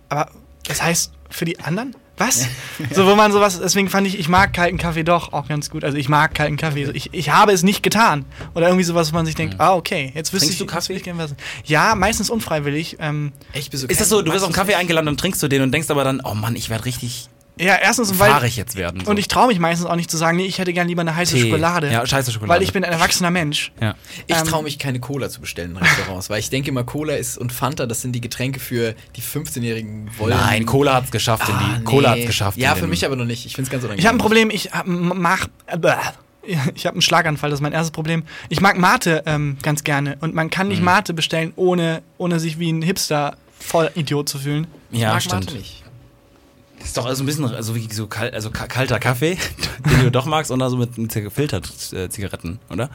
aber das heißt für die anderen? Was? so, wo man sowas, deswegen fand ich, ich mag kalten Kaffee doch auch ganz gut. Also ich mag kalten Kaffee. Ich, ich habe es nicht getan. Oder irgendwie sowas, wo man sich denkt, ah, okay, jetzt wüsste Trinkst ich. du Kaffee? ich gerne was. Ja, meistens unfreiwillig. Ähm, Echt, bist du Ist das so, du wirst auf einen Kaffee eingeladen und trinkst du den und denkst aber dann, oh Mann, ich werde richtig ja, erstens, weil. fahrig jetzt werden. So. Und ich traue mich meistens auch nicht zu sagen, nee, ich hätte gerne lieber eine heiße Tee. Schokolade. Ja, scheiße Schokolade. Weil ich bin ein erwachsener Mensch. ja. Ich Ähm, traue mich keine Cola zu bestellen in Restaurants, weil ich denke immer, Cola ist und Fanta, das sind die Getränke für die 15-jährigen Wollen. Nein, Cola hat's geschafft in die. Ah, nee. Cola hat's geschafft. Ja, für mich aber noch nicht. Ich finde es ganz unangenehm. Ich habe ein Problem, ich hab, mach. Äh, ich habe einen Schlaganfall, das ist mein erstes Problem. Ich mag Mate ähm, ganz gerne und man kann nicht Mhm. Mate bestellen, ohne, ohne sich wie ein Hipster voll Idiot zu fühlen. Ich Ja, mag stimmt. Mate nicht. Ist doch also ein bisschen also wie so kalt, also ka- kalter Kaffee, den du doch magst, und also mit gefiltert äh, Zigaretten, oder?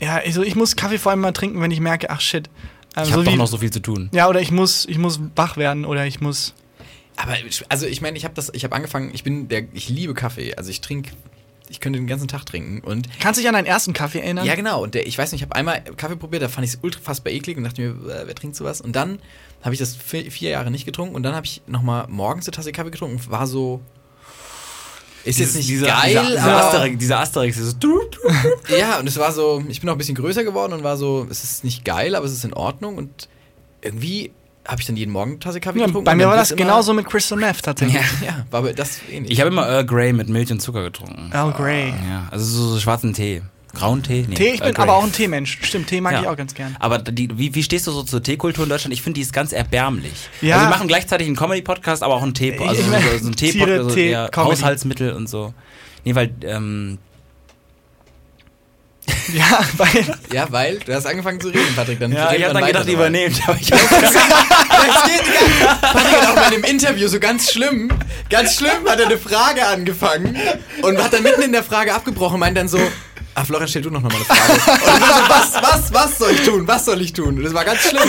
Ja, also ich muss Kaffee vor allem mal trinken, wenn ich merke, ach shit. Ähm, Ich habe so doch noch so viel zu tun. Ja, oder ich muss, ich muss wach werden oder ich muss. Aber also ich meine, ich habe das, ich habe angefangen. Ich bin der, ich liebe Kaffee. Also ich trinke, ich könnte den ganzen Tag trinken und Kannst du dich an deinen ersten Kaffee erinnern? ja genau. Und der, ich weiß nicht, ich habe einmal Kaffee probiert, da fand ich es ultra fassbar eklig und dachte mir, äh, wer trinkt sowas? Und dann habe ich das vier, vier Jahre nicht getrunken und dann habe ich noch mal morgens eine Tasse Kaffee getrunken und war so. Ist jetzt nicht dieser, geil, dieser, dieser aber Asterix, dieser Asterix, dieses du, du. Ja, und es war so, ich bin auch ein bisschen größer geworden und war so, es ist nicht geil, aber es ist in Ordnung und irgendwie habe ich dann jeden Morgen eine Tasse Kaffee Ja, getrunken. bei mir war das genauso mit Crystal Meth tatsächlich. Ja, ja, war aber das ähnlich. Ich habe immer Earl Grey mit Milch und Zucker getrunken. Earl Grey. Ja, also so, so schwarzen Tee. Grauen Tee? Nee, Tee, ich Earl bin Grey. aber auch ein Teemensch. Stimmt, Tee mag Ja. ich auch ganz gern. Aber die, wie, wie stehst du so zur Teekultur in Deutschland? Ich finde, die ist ganz erbärmlich. Ja. Also wir machen gleichzeitig einen Comedy-Podcast, aber auch einen Tee, also Ich so, meine, so einen Tee-Podcast, also Tee. Haushaltsmittel und so. Nee, weil, ähm, Ja, weil. ja, weil du hast angefangen zu reden, Patrick. Dann ja, ich habe dann gedacht, übernehmt. Aber ich Das geht nicht. Patrick hat auch bei dem Interview so ganz schlimm, ganz schlimm hat er eine Frage angefangen und hat dann mitten in der Frage abgebrochen und meint dann so, ah Florian, stell du noch mal eine Frage. Und ich so, was, was, was soll ich tun, was soll ich tun? Und das war ganz schlimm.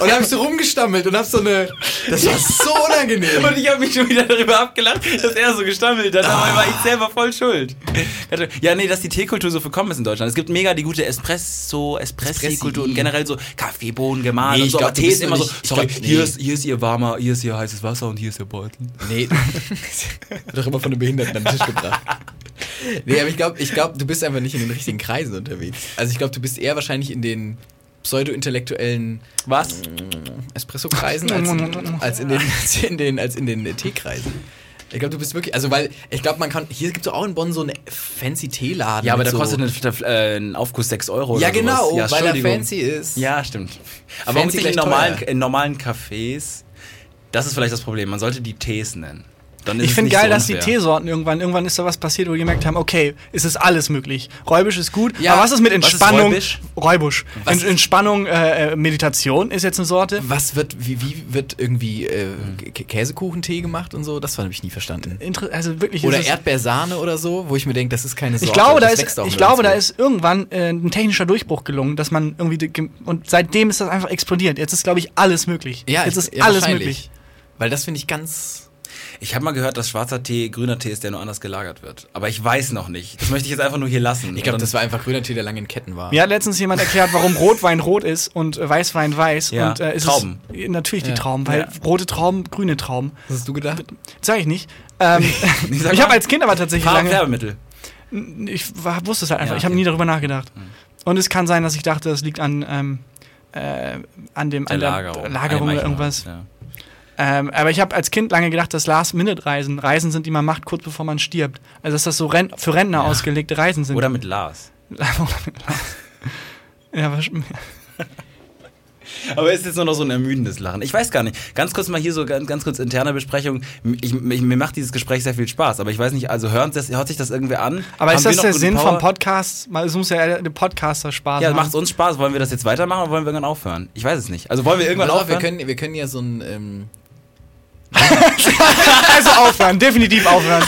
Und dann hab ich so rumgestammelt und hab so eine, das war so unangenehm. Und ich habe mich schon wieder darüber abgelacht, dass er so gestammelt hat, aber war ich selber voll schuld. Ja, nee, dass die Teekultur so verkommen ist in Deutschland. Es gibt mega die gute Espresso, Espressi-Kultur und generell so Kaffeebohnen gemahlen Nee, und ich so, glaub, aber Tee ist immer so, nicht- ich sorry, glaub, nee. hier, ist, hier ist ihr warmer, hier ist ihr heißes Wasser und hier ist ihr Beutel. Nee, wird doch immer von den Behinderten an den Tisch gebracht. Nee, aber ich glaube, ich glaub, du bist einfach nicht in den richtigen Kreisen unterwegs. Also ich glaube, du bist eher wahrscheinlich in den pseudo-intellektuellen Was? Espresso-Kreisen als, in- als in den, als in den, als in den Teekreisen. Ich glaube, du bist wirklich, also weil, ich glaube, man kann, hier gibt es auch in Bonn so einen fancy Teeladen. Ja, aber da so, kostet ein, äh, ein Aufguss 6 Euro Ja, oder sowas. genau, ja, weil er fancy ist. Ja, stimmt. Aber Fancy in normalen, in normalen Cafés? Das ist vielleicht das Problem. Man sollte die Tees nennen. Ich finde geil, so dass die. Teesorten irgendwann, irgendwann ist da was passiert, wo wir gemerkt haben, okay, es ist alles möglich. Räubisch ist gut, Ja, aber was ist mit was ist Entspannung? Räubisch? Ent- Entspannung, äh, äh, Meditation ist jetzt eine Sorte. Was wird, wie, wie wird irgendwie äh, Kä- Käsekuchentee gemacht und so? Das habe ich nie verstanden. Inter also wirklich Oder Erdbeersahne oder so, wo ich mir denke, das ist keine Sorte. Ich glaube, da ist, ich glaube, da ist irgendwann äh, ein technischer Durchbruch gelungen, dass man irgendwie und seitdem ist das einfach explodiert. Jetzt ist, glaube ich, alles möglich. Ja, jetzt ist ja, alles möglich. Weil das finde ich ganz. Ich habe mal gehört, dass schwarzer Tee grüner Tee ist, der nur anders gelagert wird. Aber ich weiß noch nicht. Das möchte ich jetzt einfach nur hier lassen. Ich glaube, das war einfach grüner Tee, der lange in Ketten war. Mir hat letztens jemand erklärt, warum Rotwein rot ist und Weißwein weiß. Ja, und, äh, ist Trauben. Es, natürlich Ja. die Trauben, weil Ja. rote Trauben, grüne Trauben. Was hast du gedacht? Sag ich nicht. Ähm, ich mal. habe als Kind aber tatsächlich lange. Färbemittel. Ich war, wusste es halt einfach. Ja, Ich habe okay. nie darüber nachgedacht. Und es kann sein, dass ich dachte, das liegt an, ähm, äh, an dem Der an der Lagerung. Lagerung oder irgendwas. Ja. Ähm, aber ich habe als Kind lange gedacht, dass Last-Minute-Reisen Reisen sind, die man macht, kurz bevor man stirbt. Also dass das so Ren für Rentner ausgelegte Reisen sind. Oder mit Lars. ja, was, Aber ist jetzt nur noch so ein ermüdendes Lachen. Ich weiß gar nicht. Ganz kurz mal hier so ganz, ganz kurz interne Besprechung. Ich, ich, mir macht dieses Gespräch sehr viel Spaß, aber ich weiß nicht, also hören, das, hört sich das irgendwer an? aber Haben ist das noch der Sinn Power? vom Podcast? Mal, Es muss ja der Podcaster Spaß Ja, machen. macht uns Spaß. Wollen wir das jetzt weitermachen oder wollen wir irgendwann aufhören? Ich weiß es nicht. Also wollen wir irgendwann Pass auf, wir aufhören? können, wir können ja so ein. Ähm, Also aufhören, definitiv aufhören.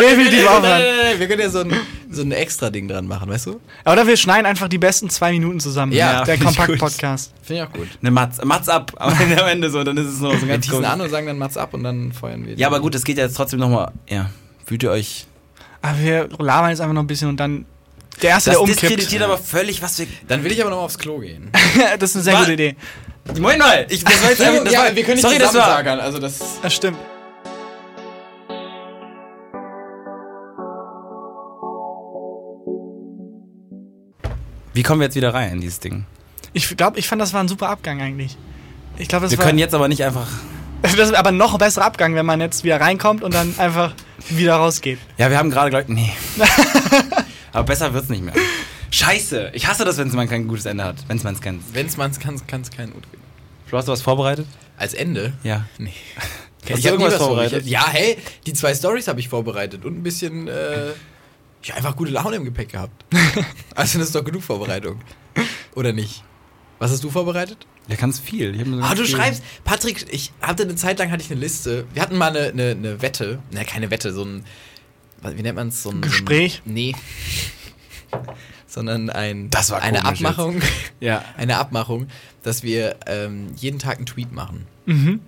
definitiv nein, aufhören. nein, nein, wir können ja so ein, so ein extra Ding dran machen, weißt du? Oder wir schneiden einfach die besten zwei Minuten zusammen. Ja, der ich gut. Kompakt-Podcast. Finde ich auch gut. Eine Matz, Matz ab. Am Ende so, dann ist es nur so Wir ganz teasen cool. an und sagen dann Mats ab und dann feuern wir. Ja, aber gut, es geht ja jetzt trotzdem nochmal. Ja, fühlt ihr euch. Aber wir labern jetzt einfach noch ein bisschen und dann der Erste, Das der umkippt. diskreditiert aber völlig, was wir. Dann will ich aber noch mal aufs Klo gehen. das ist eine sehr Was? gute Idee. Moment mal! Ich, das war jetzt einfach, das ja, war, wir können nicht sorry, das zusammen war. sagen, also das. Das stimmt. Wie kommen wir jetzt wieder rein in dieses Ding? Ich glaube, ich fand, das war ein super Abgang eigentlich. Ich glaube, das Wir war können jetzt aber nicht einfach. das ist aber noch ein besserer Abgang, wenn man jetzt wieder reinkommt und dann einfach wieder rausgeht. Ja, wir haben gerade gleich. Nee. aber besser wird's nicht mehr. Scheiße! Ich hasse das, wenn man kein gutes Ende hat. Wenn man es kennt. Wenn es man kann, kann es kein. Flo, hast du was vorbereitet? Als Ende? Ja. Nee. Hast du hab irgendwas vorbereitet? Ja, hey, die zwei Stories habe ich vorbereitet und ein bisschen. Äh, ja, einfach gute Laune im Gepäck gehabt. also, das ist doch genug Vorbereitung. Oder nicht? Was hast du vorbereitet? Ja, ganz viel. Ich so Ah, du viel- schreibst, Patrick, ich hatte eine Zeit lang hatte ich eine Liste. Wir hatten mal eine, eine, eine Wette, ne, keine Wette, so ein, wie nennt man es, so ein Gespräch? So ein, nee, sondern ein, Das war eine komisch Abmachung, Ja. eine Abmachung, dass wir ähm, jeden Tag einen Tweet machen. Mhm.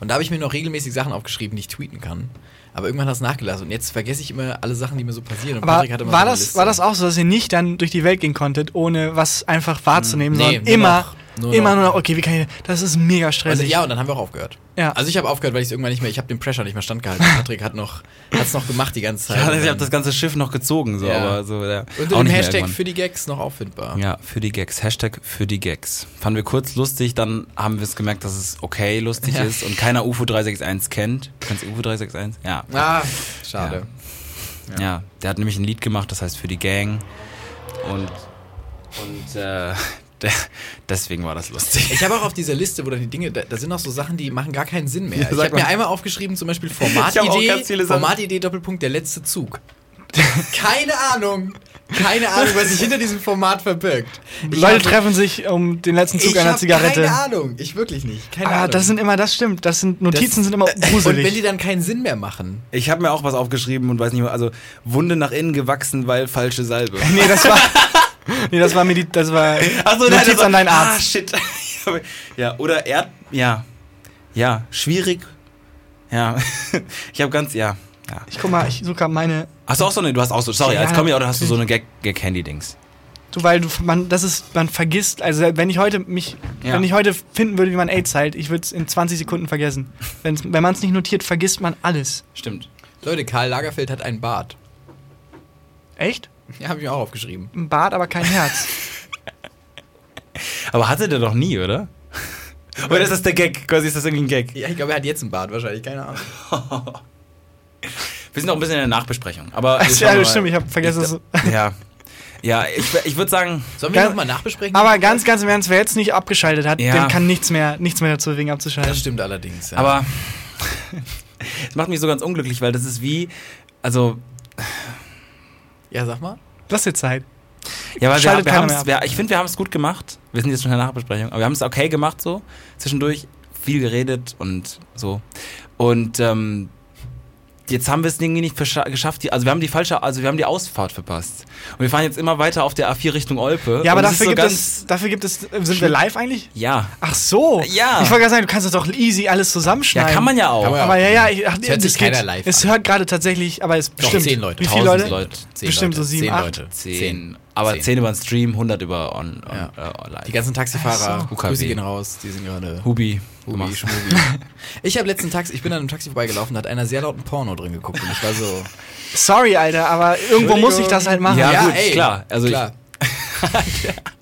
Und da habe ich mir noch regelmäßig Sachen aufgeschrieben, die ich tweeten kann. Aber irgendwann hat es nachgelassen und jetzt vergesse ich immer alle Sachen, die mir so passieren. Und Aber Patrick hatte mal war so das, war das auch so, dass ihr nicht dann durch die Welt gehen konntet, ohne was einfach wahrzunehmen, Nee, sondern immer, noch- nur immer noch. nur noch, okay, wie kann ich, das ist mega Also, stressig. ja, und dann haben wir auch aufgehört. Ja. Also ich habe aufgehört, weil ich es irgendwann nicht mehr, ich habe den Pressure nicht mehr standgehalten. Patrick hat noch, hat's noch gemacht die ganze Zeit. Ja, Und ich habe das ganze Schiff noch gezogen, so, Ja. aber so, ja. Unter Auch mehr Hashtag für die Gags noch auffindbar. Ja, für die Gags. Hashtag für die Gags. Fanden wir kurz lustig, dann haben wir es gemerkt, dass es okay lustig Ja. ist und keiner UFO 361 kennt. Kennst du UFO 361? Ja. Ah, schade. ja. der hat nämlich ein Lied gemacht, das heißt für die Gang. Und, und äh, deswegen war das lustig. Ich habe auch auf dieser Liste, wo dann die Dinge, da, da sind auch so Sachen, die machen gar keinen Sinn mehr. Ja, ich habe mir mal. einmal aufgeschrieben, zum Beispiel Ich hab auch Formatidee, ganz viele Sachen. Formatidee, Doppelpunkt, der letzte Zug. Keine Ahnung. Keine Ahnung, was sich hinter diesem Format verbirgt. Ich Leute habe- treffen sich um den letzten Zug einer hab Zigarette. Keine Ahnung, ich wirklich nicht. Keine Ah, Ahnung. das sind immer, das stimmt. Das sind Notizen Das- sind immer Und wenn die gruselig. dann keinen Sinn mehr machen. Ich habe mir auch was aufgeschrieben und weiß nicht mehr, also Wunde nach innen gewachsen, weil falsche Salbe. nee, das war, nee, das war mir die, das war Achso, Notiz an deinen Ah, Arzt. shit. ja, oder Erd... Ja. Ja, schwierig. Ja. ich habe ganz... Ja. ja. Ich guck mal, ich suche grad meine, Hast du auch so eine... Du hast auch so... Sorry, Ja, als oder hast du so eine Gag- Gag-Handy-Dings? du, weil du, man, das ist, man vergisst, also wenn ich heute mich, Ja. wenn ich heute finden würde, wie man AIDS heilt, ich würde es in 20 Sekunden vergessen. Wenn's, wenn man es nicht notiert, vergisst man alles. Stimmt. Leute, Karl Lagerfeld hat einen Bart. Echt? Ja, habe ich mir auch aufgeschrieben. Ein Bart, aber kein Herz. Aber hatte der doch nie, oder? Oder ist das der Gag? Quasi ist das irgendwie ein Gag? Ja, ich glaube, er hat jetzt einen Bart wahrscheinlich, keine Ahnung. Wir sind noch ein bisschen in der Nachbesprechung. Aber ja, das stimmt, ich habe vergessen, dass, Ja. Ja, ich, ich würde sagen... Sollen wir nochmal nachbesprechen? aber ganz, ganz im Ernst, wer jetzt nicht abgeschaltet hat, Ja. dem kann nichts mehr, nichts mehr dazu wegen abzuschalten. das stimmt allerdings. Ja. Aber... Es macht mich so ganz unglücklich, weil das ist wie... Also... ja, sag mal. Lass dir Zeit. Ja, weil wir, Schaltet wir haben's, wir, ich finde, wir haben es gut gemacht. Wir sind jetzt schon in der Nachbesprechung, aber wir haben es okay gemacht so. Zwischendurch viel geredet und so. Und ähm, jetzt haben wir es irgendwie nicht geschafft. Die, also wir haben die falsche, also wir haben die Ausfahrt verpasst. Und wir fahren jetzt immer weiter auf der A4 Richtung Olpe. Ja, aber dafür, so gibt es, dafür gibt es, sind wir live eigentlich? Ja. Ach so. Ja. Ich wollte gerade sagen, du kannst das doch easy alles Ja, zusammenschneiden. kann man ja auch. Kann man ja Aber ja, ja, ich, ach, Es hört sich das geht- keiner live Es hört gerade tatsächlich, aber es Doch, bestimmt. zehn Leute. Wie viele Leute? Leute. Zehn Bestimmt Leute. so sieben, Zehn acht. Leute. Zehn. Aber Zehn. zehn über den Stream, 100 über on, on Ja. äh, live. Die ganzen Taxifahrer, so. Grüße UKW. gehen raus, die sind gerade Hubi. Hubi, gemacht. Schmubi. Ich habe letzten Taxi, ich bin an einem Taxi vorbeigelaufen, da hat einer sehr lauten Porno drin geguckt und ich war so, Sorry, Alter, aber irgendwo muss ich das halt machen. Ja, Ja, gut, ey, klar. Also klar.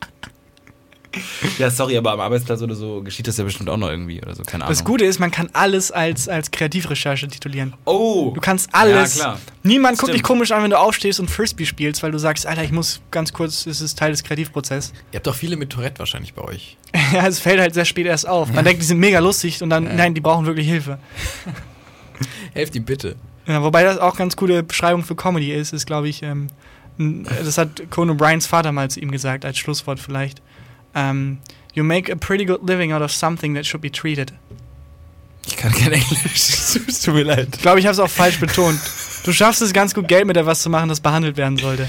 Ja, sorry, aber am Arbeitsplatz oder so geschieht das ja bestimmt auch noch irgendwie oder so, keine Ahnung. Das Gute ist, man kann alles als, als Kreativrecherche titulieren. Oh! Du kannst alles. Ja, klar. Niemand guckt dich komisch an, wenn du aufstehst und Frisbee spielst, weil du sagst, Alter, ich muss ganz kurz, es ist Teil des Kreativprozesses. Ihr habt doch viele mit Tourette wahrscheinlich bei euch. ja, es fällt halt sehr spät erst auf. Man denkt, die sind mega lustig und dann, nein, die brauchen wirklich Hilfe. Helft ihm bitte. Ja, wobei das auch ganz coole Beschreibung für Comedy ist, ist, glaube ich, ähm, das hat Conan O'Briens Vater mal zu ihm gesagt, als Schlusswort vielleicht. Ähm, you make a pretty good living out of something that should be treated. Ich kann kein Englisch. Es tut mir leid. Ich glaube, ich habe es auch falsch betont. Du schaffst es ganz gut, Geld mit etwas zu machen, das behandelt werden sollte.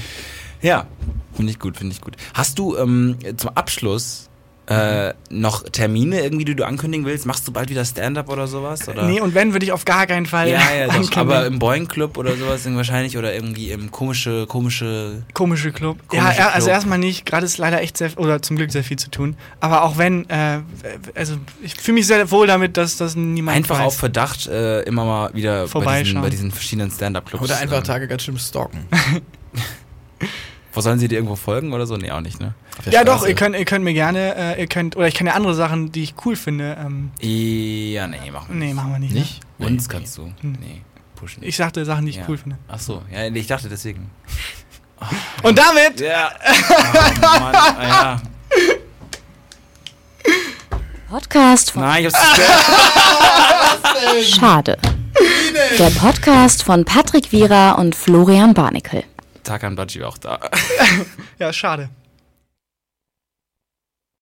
Ja, finde ich gut, finde ich gut. Hast du ähm, zum Abschluss äh, noch Termine irgendwie, die du ankündigen willst? Machst du bald wieder Stand-up oder sowas? Oder? Nee, und wenn, würde ich auf gar keinen Fall ja, ja, doch, ankündigen. aber im Boeing Club oder sowas wahrscheinlich oder irgendwie im komische, komische. Komische Club. Komische ja, also Club. erstmal nicht. Gerade ist leider echt sehr, oder zum Glück sehr viel zu tun. Aber auch wenn, äh, also ich fühle mich sehr wohl damit, dass das niemand Einfach weiß. auf Verdacht äh, immer mal wieder bei diesen, Vorbeischauen. bei diesen verschiedenen Stand-up-Clubs. Oder einfach ähm, Tage ganz schön stalken. Wo sollen sie dir irgendwo folgen oder so? Nee, auch nicht, ne? Ja, doch, Straße. ihr könnt, ihr könnt mir gerne, äh, ihr könnt, oder ich kann ja andere Sachen, die ich cool finde. Ähm, Ja, nee, machen wir nee, machen wir nicht. Nicht? Ne? Uns Nee, kannst du. Nee, pushen. Ich sagte Sachen, die ich Ja. cool finde. Ach so, ja, nee, ich dachte deswegen. Und damit Ja. Oh, Mann, ah, ja. Podcast von Nein, ich hab's. Schade. Der Podcast von Patrick Wierer und Florian Barnikel. Tarkan Baji war auch da. Ja, schade.